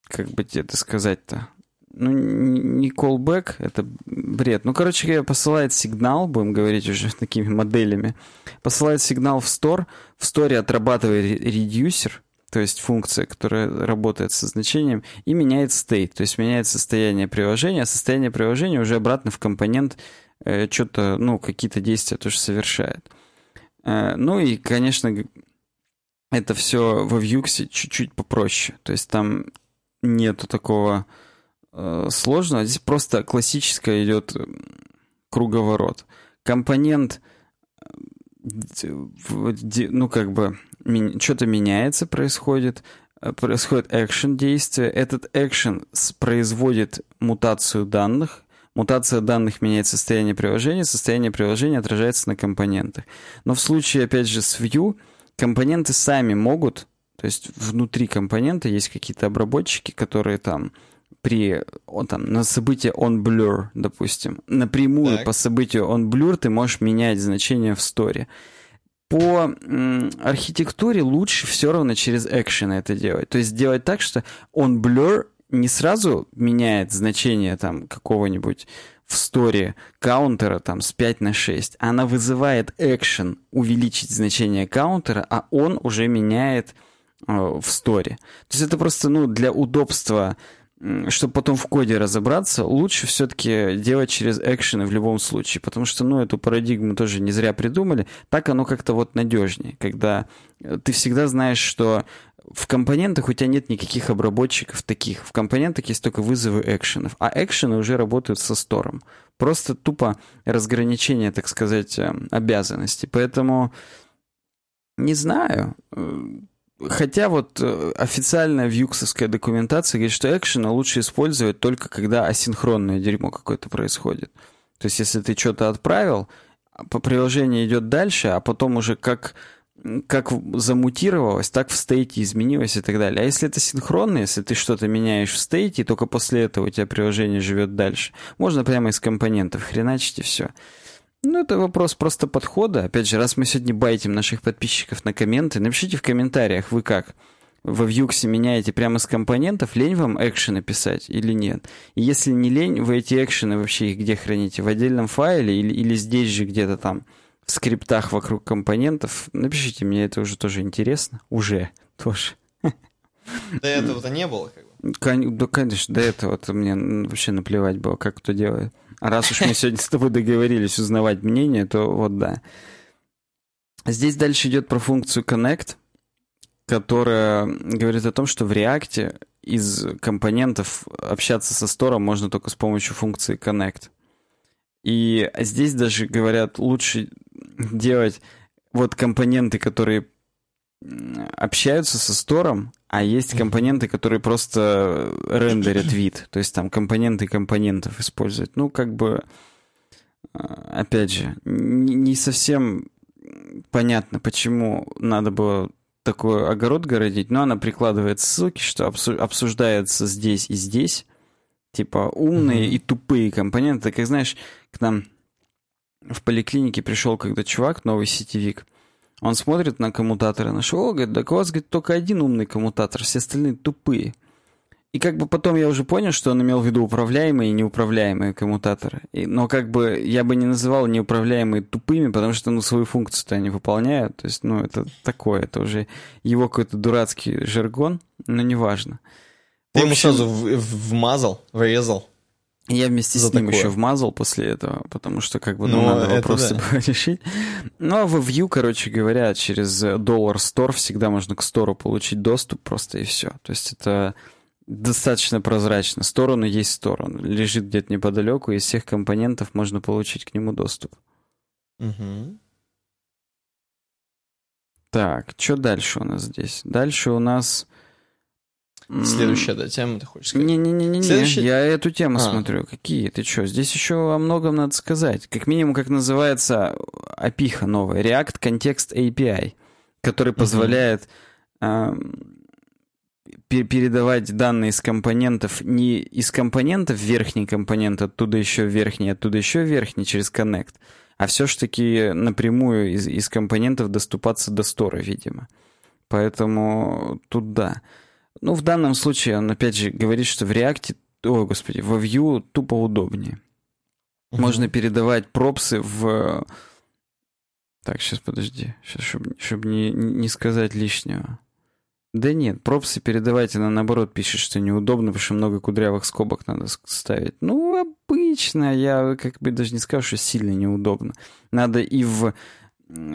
как бы это сказать-то, ну, не callback, это бред. Ну, короче посылает сигнал, будем говорить уже такими моделями, посылает сигнал в store, в store отрабатывает редюсер, то есть функция, которая работает со значением, и меняет state, то есть меняет состояние приложения, а состояние приложения уже обратно в компонент э, что-то, ну, какие-то действия тоже совершает. Э, ну и, конечно, это все во Vue чуть-чуть попроще. То есть там нету такого э, сложного. Здесь просто классическая идет круговорот. Компонент, э, ну как бы, что-то меняется, происходит. э, происходит action действие, этот action производит мутацию данных, мутация данных меняет состояние приложения, состояние приложения отражается на компонентах. Но в случае, опять же, с Vue, компоненты сами могут, то есть внутри компонента есть какие-то обработчики, которые там при он, там, на событие onBlur, допустим, напрямую так. по событию onBlur ты можешь менять значение в сторе. По м, архитектуре лучше все равно через экшены это делать. То есть делать так, что onBlur не сразу меняет значение там какого-нибудь в сторе каунтера там с 5 на 6, она вызывает экшен увеличить значение каунтера, а он уже меняет э, в сторе. То есть это просто ну, для удобства чтобы потом в коде разобраться, лучше все-таки делать через экшены в любом случае, потому что, ну, эту парадигму тоже не зря придумали. Так оно как-то вот надежнее, когда э, ты всегда знаешь, что в компонентах у тебя нет никаких обработчиков таких. В компонентах есть только вызовы экшенов, а экшены уже работают со стором. Просто тупо разграничение, так сказать, э, обязанностей. Поэтому не знаю. Э, Хотя вот э, официальная вьюксовская документация говорит, что экшена лучше использовать только когда асинхронное дерьмо какое-то происходит. То есть если ты что-то отправил, а по приложению идет дальше, а потом уже как, как замутировалось, так в стейте изменилось и так далее. А если это синхронно, если ты что-то меняешь в стейте, и только после этого у тебя приложение живет дальше, можно прямо из компонентов хреначить и все. Ну, это вопрос просто подхода. Опять же, раз мы сегодня байтим наших подписчиков на комменты, напишите в комментариях, вы как? Во Vuex меняете прямо с компонентов, лень вам экшены писать или нет? И если не лень, вы эти экшены вообще их где храните? В отдельном файле или, или здесь же где-то там в скриптах вокруг компонентов? Напишите, мне это уже тоже интересно. Уже тоже. До этого-то не было, как бы. Да, конечно, до этого-то мне вообще наплевать было, как кто делает. Раз уж мы сегодня с тобой договорились узнавать мнение, то вот да. Здесь дальше идет про функцию connect, которая говорит о том, что в React из компонентов общаться со стором можно только с помощью функции connect. И здесь даже говорят, лучше делать вот компоненты, которые общаются со стором, а есть компоненты, которые просто рендерят вид. То есть там компоненты компонентов использовать. Ну, как бы, а, опять же, не совсем понятно, почему надо было такой огород городить, но она прикладывает ссылки, что обсуждается здесь и здесь. Типа умные mm-hmm. и тупые компоненты. Как знаешь, к нам в поликлинике пришел когда чувак, новый сетевик, он смотрит на коммутаторы нашего, говорит, так у вас, говорит, только один умный коммутатор, все остальные тупые. И как бы потом я уже понял, что он имел в виду управляемые и неуправляемые коммутаторы. И, но как бы я бы не называл неуправляемые тупыми, потому что ну, свою функцию-то они выполняют. То есть, ну, это такое, это уже его какой-то дурацкий жаргон, но неважно. Ты общем, ему сразу вмазал, врезал. Я вместе с ним такое. еще вмазал после этого, потому что как бы ну, ну надо вопросы да. решить. Ну а в Vue, короче говоря, через Dollar Store всегда можно к стору получить доступ просто и все. То есть это достаточно прозрачно. Сторону есть сторону. Лежит где-то неподалеку, из всех компонентов можно получить к нему доступ. Угу. Так, что дальше у нас здесь? Дальше у нас Следующая, да, тема, ты хочешь сказать? Не-не-не, Следующая... я эту тему а. смотрю. Какие? Ты что? Здесь еще о многом надо сказать. Как минимум, как называется опиха новая. React Context API, который позволяет э, передавать данные из компонентов не из компонентов верхний компонент, оттуда еще верхний, оттуда еще верхний через Connect, а все-таки напрямую из, из компонентов доступаться до стора, видимо. Поэтому тут да. Ну, в данном случае он, опять же, говорит, что в React, ой, господи, во Vue тупо удобнее. Угу. Можно передавать пропсы в... Так, сейчас подожди, сейчас, чтобы, чтобы не, не сказать лишнего. Да нет, пропсы передавать, она наоборот пишет, что неудобно, потому что много кудрявых скобок надо ставить. Ну, обычно, я как бы даже не скажу, что сильно неудобно. Надо и в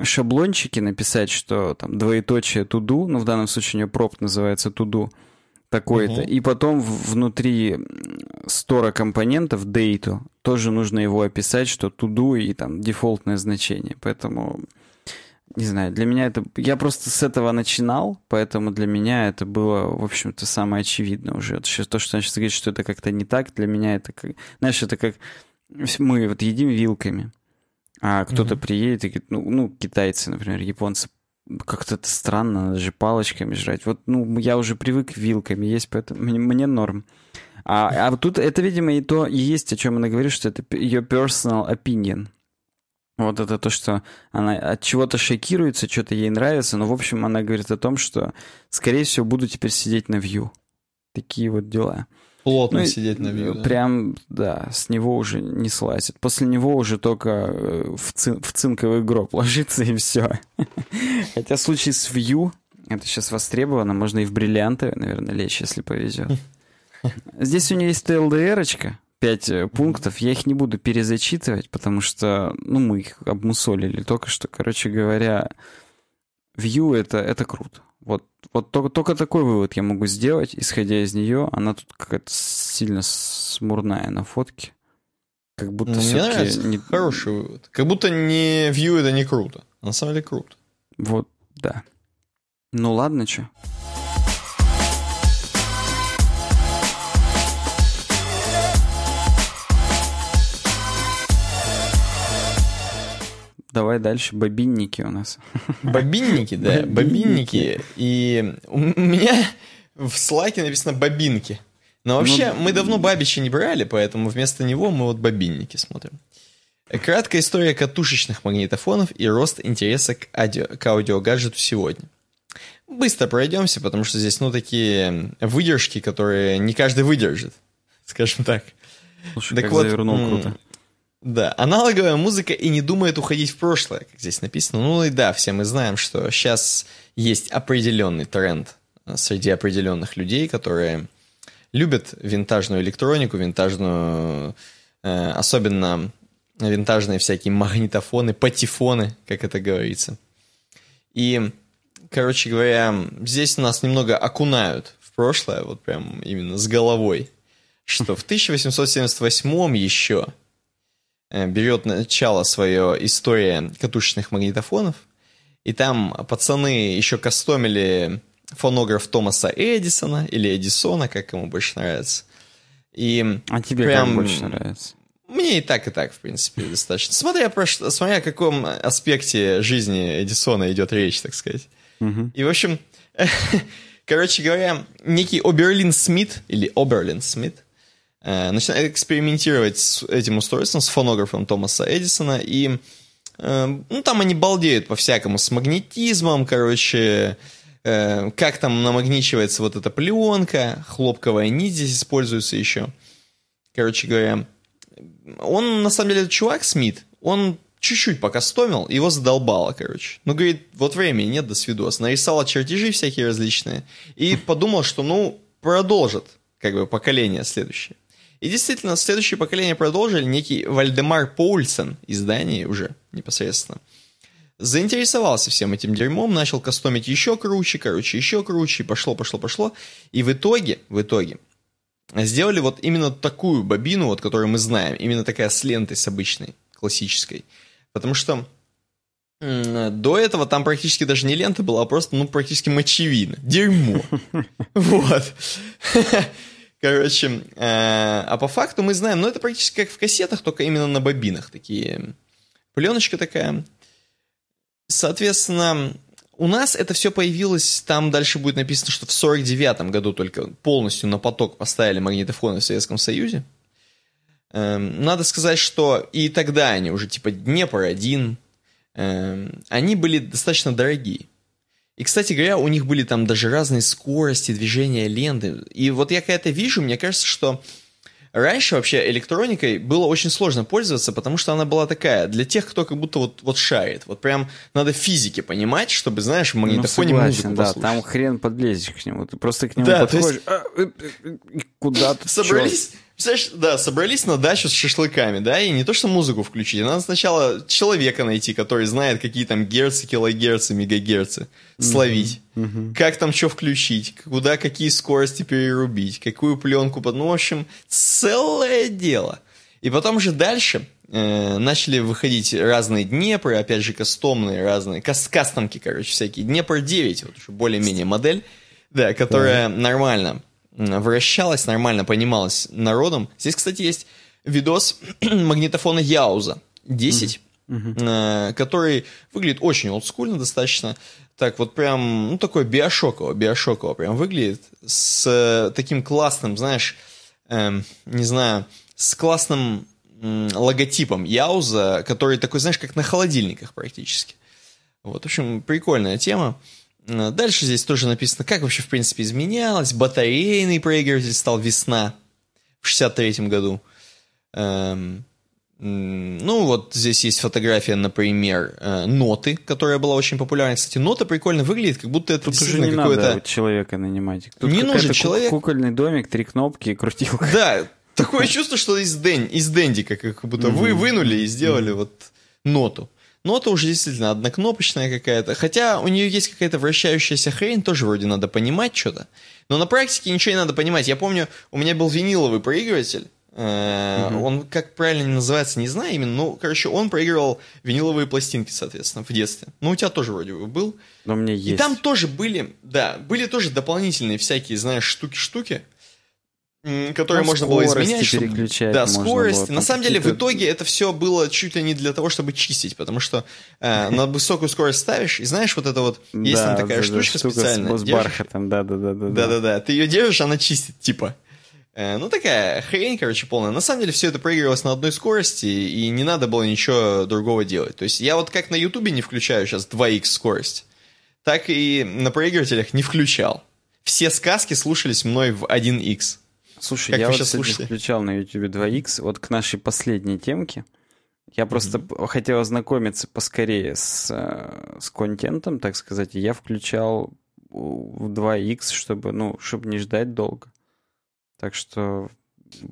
шаблончике написать, что там двоеточие туду, ну в данном случае у нее проб называется туду, такой-то, угу. и потом внутри стора компонентов date тоже нужно его описать, что туду и там дефолтное значение, поэтому не знаю, для меня это... Я просто с этого начинал, поэтому для меня это было, в общем-то, самое очевидное уже. То, что значит говорит, что это как-то не так, для меня это как... Знаешь, это как... Мы вот едим вилками, а кто-то mm-hmm. приедет и говорит, ну, ну, китайцы, например, японцы, как-то это странно, надо же палочками жрать. Вот, ну, я уже привык вилками есть, поэтому мне, мне норм. А, а тут это, видимо, и то и есть, о чем она говорит, что это ее personal opinion. Вот это то, что она от чего-то шокируется, что-то ей нравится, но, в общем, она говорит о том, что, скорее всего, буду теперь сидеть на вью. Такие вот дела. Плотно ну, сидеть на вью. Да? Прям, да, с него уже не слазит. После него уже только э, в, цин в цинковый гроб ложится и все. Хотя в случае с вью, это сейчас востребовано, можно и в бриллианты, наверное, лечь, если повезет. Здесь у нее есть ТЛДРочка, пять э, пунктов. Я их не буду перезачитывать, потому что, ну, мы их обмусолили только что. Короче говоря, View это, это круто. Вот, вот только, только такой вывод я могу сделать, исходя из нее. Она тут какая-то сильно смурная на фотке. Как будто ну, все-таки... Не... Хороший вывод. Как будто не View это не круто. На самом деле круто. Вот, да. Ну ладно, что. Давай дальше. Бобинники у нас. Бобинники, да. Бобинники. И у меня в слайке написано бобинки. Но вообще, ну, мы давно Бабича не брали, поэтому вместо него мы вот бобинники смотрим. Краткая история катушечных магнитофонов и рост интереса к, аудио, к аудиогаджету сегодня. Быстро пройдемся, потому что здесь, ну, такие выдержки, которые не каждый выдержит, скажем так. Слушай, так как вот, завернул круто. Да, аналоговая музыка и не думает уходить в прошлое, как здесь написано. Ну и да, все мы знаем, что сейчас есть определенный тренд э, среди определенных людей, которые любят винтажную электронику, винтажную, э, особенно винтажные всякие магнитофоны, патефоны, как это говорится. И, короче говоря, здесь нас немного окунают в прошлое, вот прям именно с головой, что в 1878 еще берет начало свое история катушечных магнитофонов, и там пацаны еще кастомили фонограф Томаса Эдисона или Эдисона, как ему больше нравится. И а тебе прям... как больше нравится? Мне и так, и так, в принципе, достаточно. Смотря, про, смотря о каком аспекте жизни Эдисона идет речь, так сказать. Угу. И, в общем, короче говоря, некий Оберлин Смит, или Оберлин Смит, Э, начинает экспериментировать с этим устройством, с фонографом Томаса Эдисона, и э, ну, там они балдеют по-всякому с магнетизмом, короче, э, как там намагничивается вот эта пленка, хлопковая нить здесь используется еще. Короче говоря, он, на самом деле, чувак, Смит, он чуть-чуть пока стомил, его задолбало, короче. Ну, говорит, вот времени нет, до свидос. Нарисовал чертежи всякие различные и подумал, что, ну, продолжит, как бы, поколение следующее. И действительно, следующее поколение продолжили некий Вальдемар Поульсен из Дании уже непосредственно. Заинтересовался всем этим дерьмом, начал кастомить еще круче, короче, еще круче, пошло, пошло, пошло. И в итоге, в итоге, сделали вот именно такую бобину, вот, которую мы знаем, именно такая с лентой с обычной, классической. Потому что до этого там практически даже не лента была, а просто, ну, практически мочевина. Дерьмо. Вот. Короче, э, а по факту мы знаем, ну это практически как в кассетах, только именно на бобинах такие. Пленочка такая. Соответственно, у нас это все появилось, там дальше будет написано, что в 49 году только полностью на поток поставили магнитофоны в Советском Союзе. Эм, надо сказать, что и тогда они уже типа Днепр-1, эм, они были достаточно дорогие. И, кстати говоря, у них были там даже разные скорости движения ленты. И вот я когда это вижу, мне кажется, что раньше вообще электроникой было очень сложно пользоваться, потому что она была такая, для тех, кто как будто вот, вот шарит. Вот прям надо физики понимать, чтобы, знаешь, в магнитофоне ну, согласен, музыку да, послушать. там хрен подлезешь к нему. Ты просто к нему да, подходишь, есть... а, куда ты Собрались... Чё? Представляешь, да, собрались на дачу с шашлыками, да, и не то, что музыку включить, надо сначала человека найти, который знает, какие там герцы, килогерцы, мегагерцы, словить. Mm-hmm. Mm-hmm. Как там что включить, куда какие скорости перерубить, какую пленку под... Ну, в общем, целое дело. И потом же дальше э, начали выходить разные Днепры, опять же, кастомные разные, кас кастомки, короче, всякие. Днепр 9, вот уже более-менее модель, да, которая да. нормально вращалась, нормально понималась народом. Здесь, кстати, есть видос магнитофона Яуза 10, mm-hmm. э, который выглядит очень олдскульно достаточно. Так вот прям, ну такой биошоково, биошоково прям выглядит. С э, таким классным, знаешь, э, не знаю, с классным логотипом Яуза, который такой, знаешь, как на холодильниках практически. Вот, в общем, прикольная тема. Э, дальше здесь тоже написано, как вообще, в принципе, изменялось. Батарейный проигрыватель стал весна в 63 году. Эм, ну, вот здесь есть фотография, например, э, ноты, которая была очень популярна. Кстати, нота прикольно выглядит, как будто это Тут уже не надо человека нанимать. Тут не нужен человек. Кукольный домик, три кнопки и крутилка. Да, такое чувство, что из, дэн, из Дендика, как будто вы вынули и сделали вот ноту. Нота уже действительно однокнопочная какая-то. Хотя у нее есть какая-то вращающаяся хрень, тоже вроде надо понимать что-то. Но на практике ничего не надо понимать. Я помню, у меня был виниловый проигрыватель, Угу. Он, как правильно называется, не знаю именно, ну, короче, он проигрывал виниловые пластинки, соответственно, в детстве. Ну, у тебя тоже вроде бы был. Но мне есть. И там тоже были, да, были тоже дополнительные всякие, знаешь, штуки-штуки, которые ну, можно было изменять. Чтобы, переключать да, скорость. На самом деле, в итоге это все было чуть ли не для того, чтобы чистить, потому что э, на высокую скорость ставишь, и знаешь, вот это вот, есть там такая штучка специальная. С бархатом, да-да-да. Да-да-да, ты ее держишь, она чистит, типа. Э, ну, такая хрень, короче, полная. На самом деле, все это проигрывалось на одной скорости, и не надо было ничего другого делать. То есть, я вот как на Ютубе не включаю сейчас 2х скорость, так и на проигрывателях не включал. Все сказки слушались мной в 1х. Слушай, как я вот, кстати, слушаете? включал на Ютубе 2х, вот к нашей последней темке. Я просто mm-hmm. хотел ознакомиться поскорее с, э, с контентом, так сказать, и я включал в 2х, чтобы, ну, чтобы не ждать долго. Так что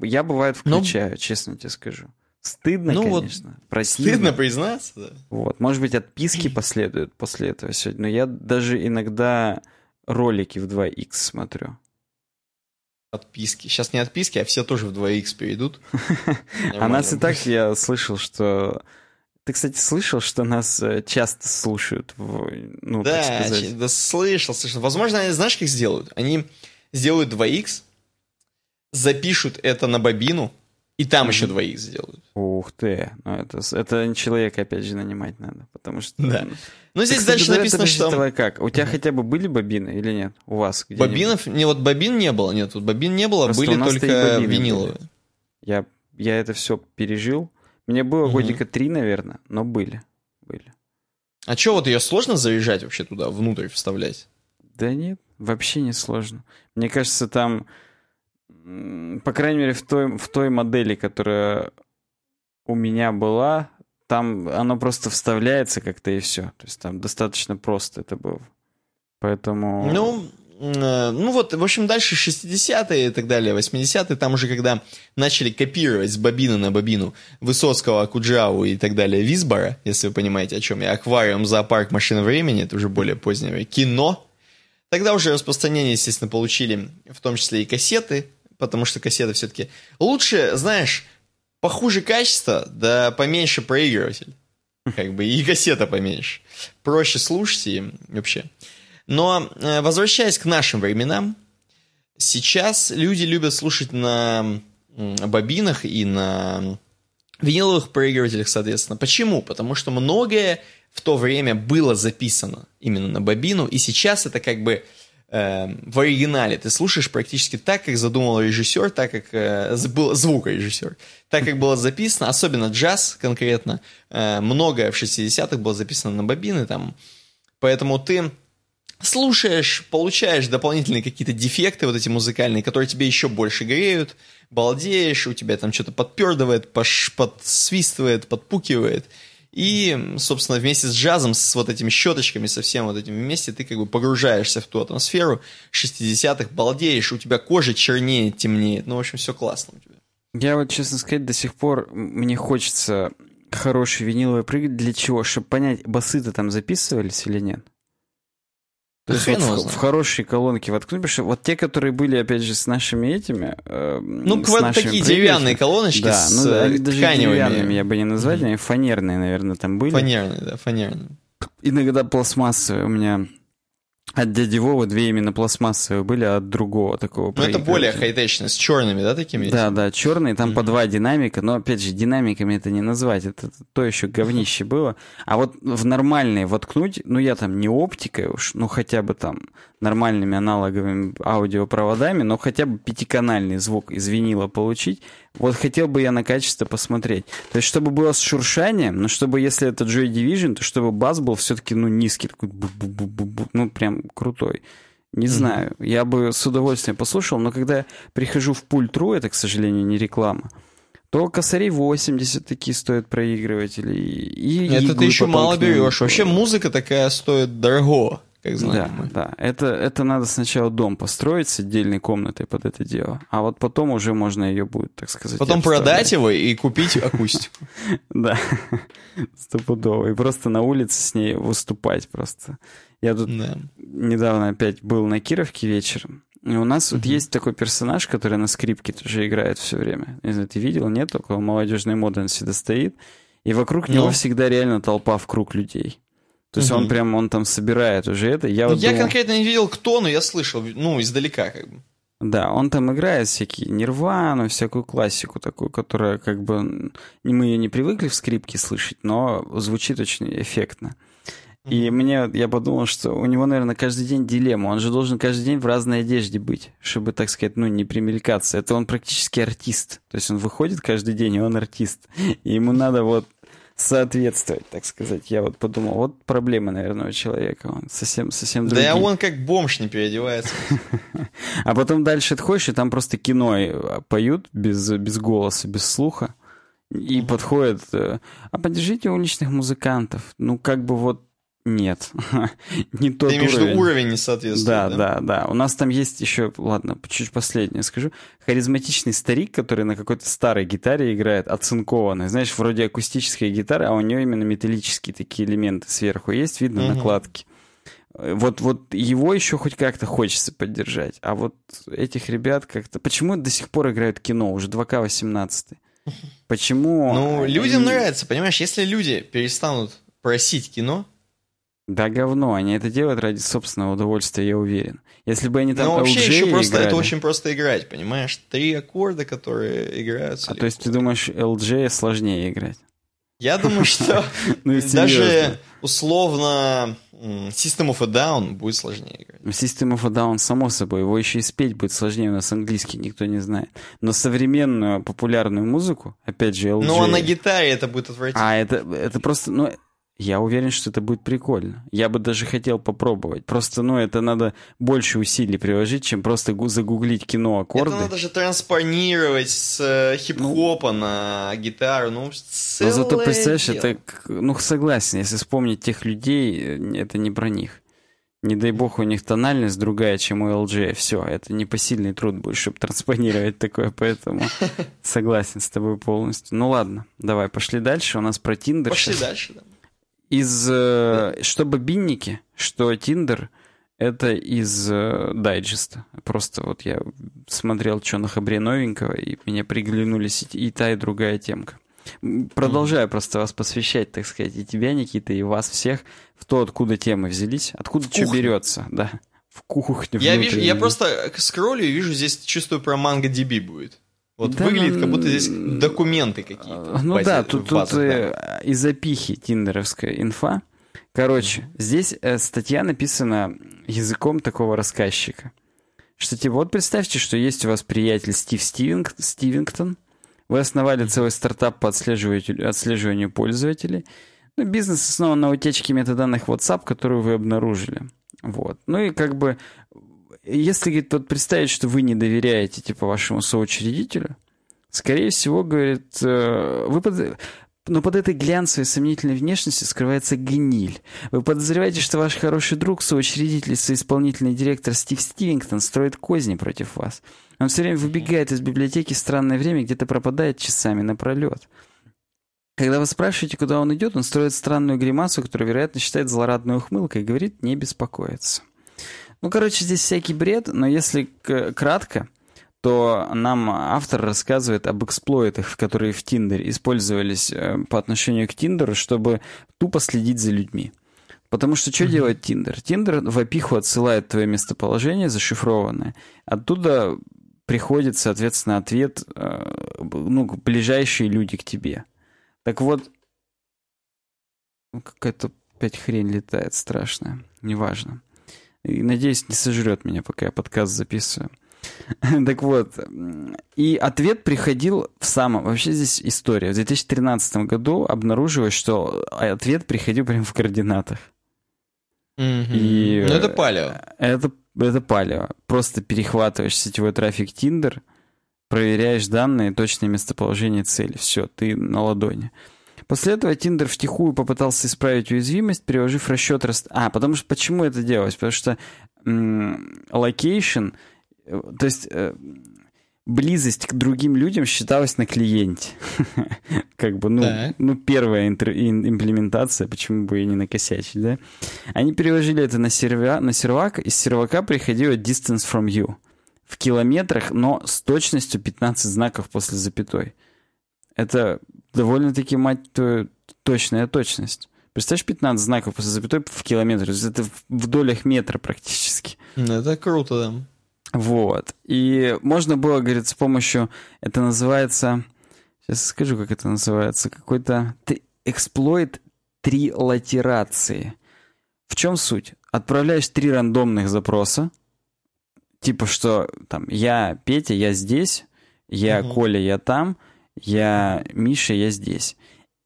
я бывает ну, включаю, ну, честно тебе скажу. Стыдно, ну, конечно. Вот стыдно признаться, да. Вот, может быть, отписки последуют после этого сегодня. Но я даже иногда ролики в 2х смотрю. Отписки. Сейчас не отписки, а все тоже в 2х перейдут. А нас и так я слышал, что... Ты, кстати, слышал, что нас э, часто слушают? Ну, да, да, слышал, слышал. Возможно, они, знаешь, как сделают? Они сделают 2х, запишут это на бобину, и там еще двоих сделают. Ух ты. Ну, это, это человека, опять же, нанимать надо, потому что... Да. Ну, здесь так, дальше кстати, написано, что... Давай как? У тебя хотя бы были бобины или нет? У вас где Бобинов... Не, вот бобин не было, нет, вот бобин не было, Просто были только виниловые. Были. Я, я это все пережил. Мне было угу. годика три, наверное, но были. Были. А что, вот ее сложно заряжать вообще туда, внутрь вставлять? Да нет, вообще не сложно. Мне кажется, там по крайней мере, в той, в той модели, которая у меня была, там оно просто вставляется как-то и все. То есть там достаточно просто это было. Поэтому... Ну, э, ну вот, в общем, дальше 60-е и так далее, 80-е, там уже когда начали копировать с бобины на бобину Высоцкого, Куджаву и так далее, Висбора, если вы понимаете, о чем я, аквариум, зоопарк, машина времени, это уже более позднее, кино, тогда уже распространение, естественно, получили в том числе и кассеты, потому что кассета все-таки лучше, знаешь, похуже качество, да поменьше проигрыватель. Как бы и кассета поменьше. Проще слушать и вообще. Но э, возвращаясь к нашим временам, сейчас люди любят слушать на бобинах и на виниловых проигрывателях, соответственно. Почему? Потому что многое в то время было записано именно на бобину, и сейчас это как бы в оригинале ты слушаешь практически так, как задумал режиссер, так как э, был звукорежиссер, так как было записано, особенно джаз конкретно, э, многое в 60-х было записано на бобины там, поэтому ты слушаешь, получаешь дополнительные какие-то дефекты вот эти музыкальные, которые тебе еще больше греют, балдеешь, у тебя там что-то подпердывает, подсвистывает, подпукивает, и, собственно, вместе с джазом, с вот этими щеточками, со всем вот этим вместе, ты как бы погружаешься в ту атмосферу 60-х, балдеешь, у тебя кожа чернеет, темнеет. Ну, в общем, все классно у тебя. Я вот, честно сказать, до сих пор мне хочется хороший виниловый прыгать. Для чего? Чтобы понять, басы-то там записывались или нет? То есть вот в, в хорошие колонки воткнуть, потому что вот те, которые были, опять же, с нашими этими... Э, ну, вот такие деревянные колоночки да, с ну, э, даже деревянными я бы не назвал, mm-hmm. они фанерные, наверное, там были. Фанерные, да, фанерные. Иногда пластмассовые у меня от дяди Вовы две именно пластмассовые были, а от другого такого. Ну, это более хай-течно, с черными, да, такими? Да, да, черные, там mm-hmm. по два динамика, но, опять же, динамиками это не назвать, это то еще говнище было. А вот в нормальные воткнуть, ну, я там не оптикой уж, ну, хотя бы там нормальными аналоговыми аудиопроводами, но хотя бы пятиканальный звук из винила получить, вот хотел бы я на качество посмотреть. То есть, чтобы было с шуршанием, но чтобы, если это Joy Division, то чтобы бас был все-таки, ну, низкий, такой, ну, прям крутой. Не mm-hmm. знаю, я бы с удовольствием послушал, но когда я прихожу в пультру, это, к сожалению, не реклама, то косарей 80 такие стоят проигрыватели. И это ты еще мало берешь. Вообще музыка такая стоит дорого как знаем да, мы. Да, это, это надо сначала дом построить с отдельной комнатой под это дело, а вот потом уже можно ее будет, так сказать... Потом продать его и купить акустику. Да, стопудово. И просто на улице с ней выступать просто. Я тут недавно опять был на Кировке вечером, и у нас вот есть такой персонаж, который на скрипке тоже играет все время. Не знаю, ты видел, нет? Около молодежной моды он всегда стоит. И вокруг него всегда реально толпа в круг людей. То есть угу. он прям, он там собирает уже это. Я, ну, вот я думал... конкретно не видел, кто, но я слышал, ну, издалека как бы. Да, он там играет всякие нирвану, всякую классику такую, которая как бы... Мы ее не привыкли в скрипке слышать, но звучит очень эффектно. И мне, я подумал, что у него, наверное, каждый день дилемма. Он же должен каждый день в разной одежде быть, чтобы, так сказать, ну, не примелькаться. Это он практически артист. То есть он выходит каждый день, и он артист. И ему надо вот соответствовать, так сказать. Я вот подумал, вот проблема, наверное, у человека. Он совсем, совсем другие. Да он как бомж не переодевается. А потом дальше отходишь, и там просто кино э, поют без, без голоса, без слуха. И подходят, э, а поддержите уличных музыкантов. Ну, как бы вот нет, не тот Ты имеешь уровень. уровень не соответствует, да, да? Да, да, У нас там есть еще, ладно, чуть последнее скажу, харизматичный старик, который на какой-то старой гитаре играет, оцинкованной. Знаешь, вроде акустической гитары, а у нее именно металлические такие элементы сверху есть, видно угу. накладки. Вот, вот его еще хоть как-то хочется поддержать. А вот этих ребят как-то... Почему до сих пор играют кино? Уже 2К18. Почему... Ну, людям нравится, понимаешь? Если люди перестанут просить кино, да говно, они это делают ради собственного удовольствия, я уверен. Если бы они там Ну, вообще еще просто, играли... это очень просто играть, понимаешь? Три аккорда, которые играются. А то есть ты думаешь, LJ сложнее играть? Я думаю, что ну, даже условно System of a Down будет сложнее играть. System of a Down, само собой, его еще и спеть будет сложнее, у нас английский никто не знает. Но современную популярную музыку, опять же, LJ... Ну, а на гитаре это будет отвратительно. А, это, это просто, ну, я уверен, что это будет прикольно. Я бы даже хотел попробовать. Просто, ну, это надо больше усилий приложить, чем просто загуглить кино аккорды. Это надо же транспонировать с э, хип-хопа ну, на гитару. Ну, Но зато, представляешь, дело. это... Ну, согласен, если вспомнить тех людей, э, это не про них. Не дай бог, у них тональность другая, чем у LG. Все, это непосильный труд будет, чтобы транспонировать такое, поэтому согласен с тобой полностью. Ну ладно, давай, пошли дальше. У нас про Тиндер. Пошли дальше, да из... Э, что бобинники, что Тиндер, это из э, дайджеста. Просто вот я смотрел, что на Хабре новенького, и мне приглянулись и, и та, и другая темка. Продолжаю просто вас посвящать, так сказать, и тебя, Никита, и вас всех в то, откуда темы взялись, откуда что берется, да. В кухню. Я, вижу, я просто скроллю и вижу здесь чувствую про манго DB будет. Вот да, выглядит, как будто здесь документы какие-то. Ну базе, да, тут, тут э, из запихи тиндеровская инфа. Короче, здесь э, статья написана языком такого рассказчика. Что типа, вот представьте, что есть у вас приятель Стив Стивинг, Стивингтон. Вы основали целый стартап по отслеживанию, отслеживанию пользователей. Ну, бизнес основан на утечке метаданных WhatsApp, которую вы обнаружили. Вот. Ну и как бы если, говорит, вот представить, что вы не доверяете, типа, вашему соучредителю, скорее всего, говорит, э, вы под... Но под этой глянцевой сомнительной внешностью скрывается гниль. Вы подозреваете, что ваш хороший друг, соучредитель и соисполнительный директор Стив Стивингтон строит козни против вас. Он все время выбегает из библиотеки в странное время, где-то пропадает часами напролет. Когда вы спрашиваете, куда он идет, он строит странную гримасу, которую, вероятно, считает злорадной ухмылкой и говорит «не беспокоиться». Ну, короче, здесь всякий бред, но если кратко, то нам автор рассказывает об эксплойтах, которые в Тиндере использовались э, по отношению к Тиндеру, чтобы тупо следить за людьми. Потому что что mm-hmm. делает Тиндер? Тиндер в опиху отсылает твое местоположение зашифрованное. Оттуда приходит, соответственно, ответ, э, ну, ближайшие люди к тебе. Так вот, какая-то опять хрень летает страшная. Неважно. И, надеюсь, не сожрет меня, пока я подкаст записываю. Так вот, и ответ приходил в самом... Вообще здесь история. В 2013 году обнаружилось, что ответ приходил прямо в координатах. И ну, это палео. Это, это палео. Просто перехватываешь сетевой трафик Tinder, проверяешь данные, точное местоположение цели. Все, ты на ладони. После этого Tinder втихую попытался исправить уязвимость, приложив расчет... Раст... А, потому что почему это делалось? Потому что location, э, то есть э, близость к другим людям считалась на клиенте. как бы, ну, ну первая имплементация, почему бы и не накосячить, да? Они переложили это на, сервя, на сервак, из сервака приходило distance from you в километрах, но с точностью 15 знаков после запятой. Это довольно-таки, мать твою, точная точность. Представляешь, 15 знаков после запятой в километр. Это в долях метра практически. Ну, это круто, да. Вот. И можно было, говорит, с помощью... Это называется... Сейчас скажу, как это называется. Какой-то эксплойт трилатерации. В чем суть? Отправляешь три рандомных запроса. Типа, что там я Петя, я здесь, я угу. Коля, я там — я Миша, я здесь.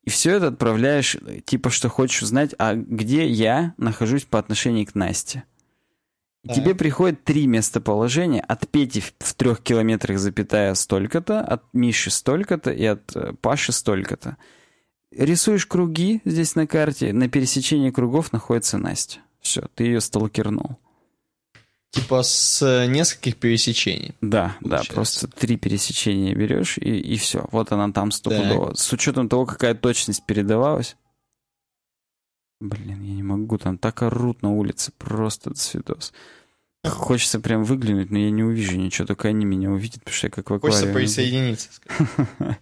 И все это отправляешь, типа, что хочешь узнать, а где я нахожусь по отношению к Насте. И тебе приходит три местоположения. От Пети в трех километрах запятая столько-то, от Миши столько-то и от э, Паши столько-то. Рисуешь круги здесь на карте, на пересечении кругов находится Настя. Все, ты ее сталкернул. Типа с э, нескольких пересечений. Да, получается. да, просто три пересечения берешь и, и все. Вот она там стопудово. С учетом того, какая точность передавалась. Блин, я не могу, там так орут на улице, просто цветос. Хочется прям выглянуть, но я не увижу ничего, только они меня увидят, потому что я как в аквариуме. Хочется присоединиться.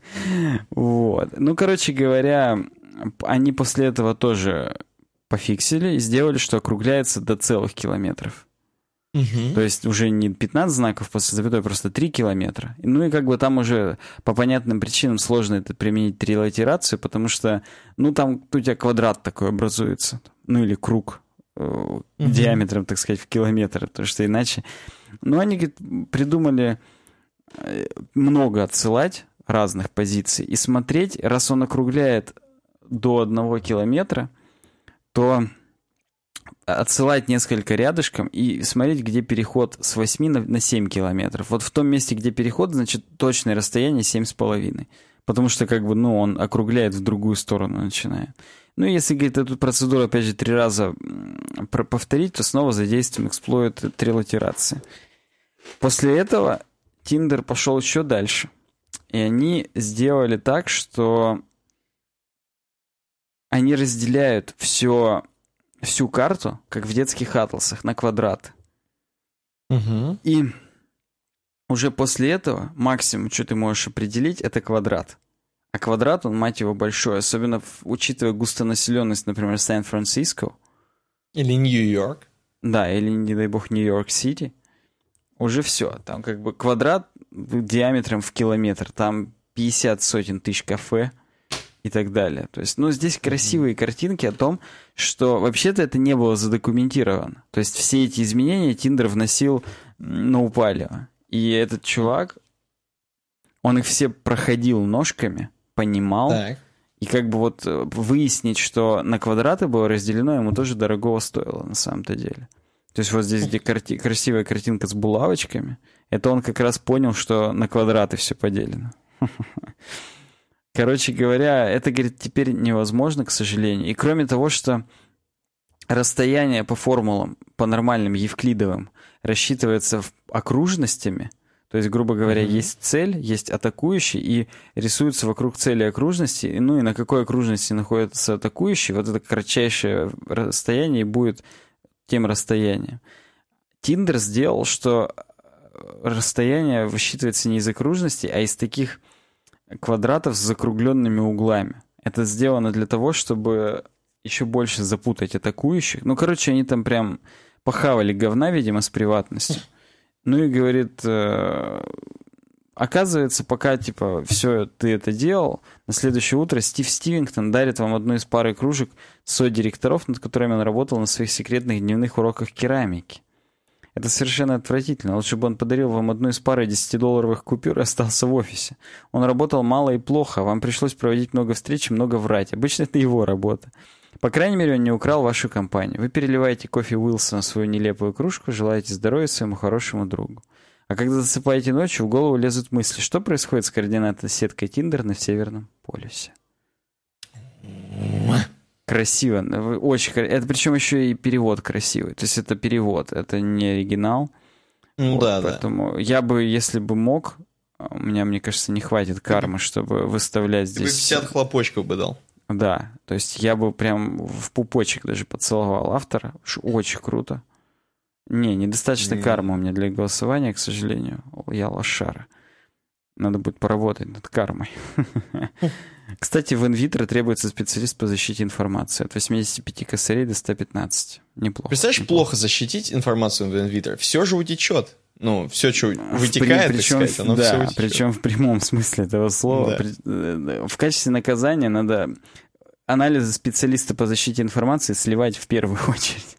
Вот. Ну, короче говоря, они после этого тоже пофиксили и сделали, что округляется до целых километров. Угу. То есть уже не 15 знаков после запятой, просто 3 километра. Ну и как бы там уже по понятным причинам сложно это применить трилатерацию, потому что, ну там у тебя квадрат такой образуется, ну или круг э, угу. диаметром, так сказать, в километр, потому что иначе... Ну они говорит, придумали э, много отсылать разных позиций и смотреть, раз он округляет до одного километра, то отсылать несколько рядышком и смотреть, где переход с 8 на, на 7 километров. Вот в том месте, где переход, значит, точное расстояние 7,5. Потому что, как бы, ну, он округляет в другую сторону, начиная. Ну, если, говорит, эту процедуру, опять же, три раза повторить, то снова задействуем эксплойт трилатерации. После этого Тиндер пошел еще дальше. И они сделали так, что они разделяют все всю карту, как в детских атласах, на квадрат. Угу. И уже после этого максимум, что ты можешь определить, это квадрат. А квадрат, он, мать его, большой, особенно учитывая густонаселенность, например, Сан-Франциско. Или Нью-Йорк. Да, или, не дай бог, Нью-Йорк-Сити. Уже все. Там как бы квадрат диаметром в километр. Там 50 сотен тысяч кафе и так далее. То есть, ну, здесь красивые картинки о том, что вообще-то это не было задокументировано. То есть все эти изменения Тиндер вносил на упалево. И этот чувак, он их все проходил ножками, понимал. Так. И как бы вот э, выяснить, что на квадраты было разделено, ему тоже дорогого стоило на самом-то деле. То есть вот здесь, где карти- красивая картинка с булавочками, это он как раз понял, что на квадраты все поделено. Короче говоря, это, говорит, теперь невозможно, к сожалению. И кроме того, что расстояние по формулам, по нормальным евклидовым, рассчитывается окружностями, то есть, грубо говоря, mm-hmm. есть цель, есть атакующий, и рисуется вокруг цели окружности, ну и на какой окружности находится атакующий, вот это кратчайшее расстояние будет тем расстоянием. Тиндер сделал, что расстояние высчитывается не из окружности, а из таких квадратов с закругленными углами. Это сделано для того, чтобы еще больше запутать атакующих. Ну, короче, они там прям похавали говна, видимо, с приватностью. Ну и говорит, э, оказывается, пока, типа, все, ты это делал, на следующее утро Стив Стивингтон дарит вам одну из пары кружек со-директоров, над которыми он работал на своих секретных дневных уроках керамики. Это совершенно отвратительно. Лучше бы он подарил вам одну из пары 10-долларовых купюр и остался в офисе. Он работал мало и плохо, вам пришлось проводить много встреч и много врать. Обычно это его работа. По крайней мере, он не украл вашу компанию. Вы переливаете кофе Уилсона в свою нелепую кружку, желаете здоровья своему хорошему другу. А когда засыпаете ночью, в голову лезут мысли, что происходит с координатной сеткой Тиндер на Северном полюсе. Красиво. Очень красиво. Это причем еще и перевод красивый. То есть это перевод, это не оригинал. Ну вот, да, поэтому да. я бы, если бы мог, у меня, мне кажется, не хватит кармы, чтобы выставлять здесь... Ты бы 50 хлопочков бы дал. Да, то есть я бы прям в пупочек даже поцеловал автора. Очень круто. Не, недостаточно mm. кармы у меня для голосования, к сожалению. Я лошара. Надо будет поработать над кармой. Кстати, в инвитро требуется специалист по защите информации. От 85 косарей до 115. Неплохо. Представляешь, неплохо. плохо защитить информацию в инвитро. Все же утечет. Ну, все, что вытекает, причем, так сказать, оно да, все утечет. причем в прямом смысле этого слова. Да. В качестве наказания надо анализы специалиста по защите информации сливать в первую очередь.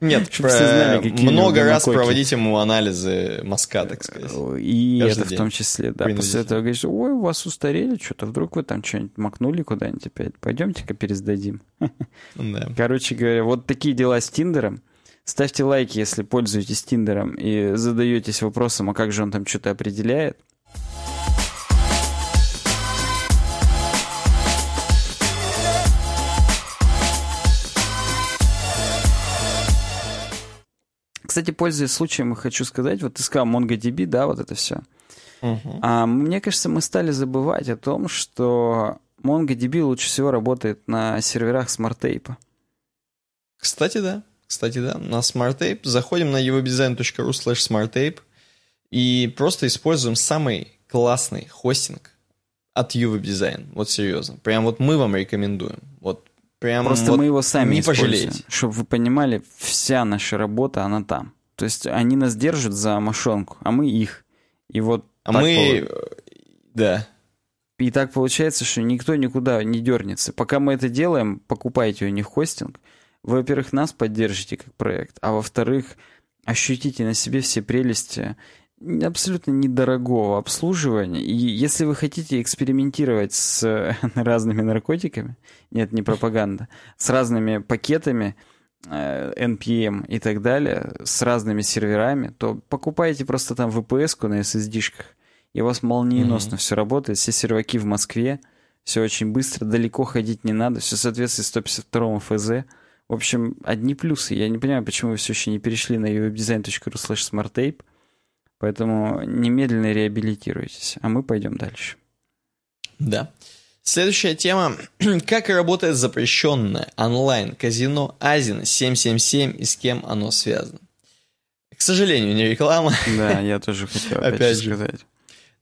Нет, про... знали, много раз проводить ему анализы мозга, так сказать. И Каждый это день. в том числе, да. После этого говоришь, ой, у вас устарели что-то, вдруг вы там что-нибудь макнули куда-нибудь опять. Пойдемте-ка пересдадим. Да. Короче говоря, вот такие дела с Тиндером. Ставьте лайки, если пользуетесь Тиндером и задаетесь вопросом, а как же он там что-то определяет. Кстати, пользуясь случаем, хочу сказать, вот ты сказал MongoDB, да, вот это все. Uh-huh. А мне кажется, мы стали забывать о том, что MongoDB лучше всего работает на серверах SmartTape. Кстати, да. Кстати, да. На SmartTape. Заходим на evodesign.ru slash smarttape и просто используем самый классный хостинг от UWebDesign. Вот серьезно. Прям вот мы вам рекомендуем. Вот Прям Просто вот мы его сами не пожалеете. Чтобы вы понимали, вся наша работа, она там. То есть они нас держат за мошонку, а мы их. И вот а мы... Пол... Да. И так получается, что никто никуда не дернется. Пока мы это делаем, покупайте у них хостинг. Вы, во-первых, нас поддержите как проект, а во-вторых, ощутите на себе все прелести абсолютно недорогого обслуживания. И если вы хотите экспериментировать с разными наркотиками, нет, не пропаганда, с разными пакетами, NPM э, и так далее, с разными серверами, то покупайте просто там VPS-ку на SSD-шках, и у вас молниеносно mm-hmm. все работает, все серваки в Москве, все очень быстро, далеко ходить не надо, все соответствует 152 ФЗ. В общем, одни плюсы. Я не понимаю, почему вы все еще не перешли на webdesign.ru slash smarttape, Поэтому немедленно реабилитируйтесь, а мы пойдем дальше. Да. Следующая тема. как работает запрещенное онлайн-казино Азина 777 и с кем оно связано? К сожалению, не реклама. Да, я тоже хотел опять, опять же сказать.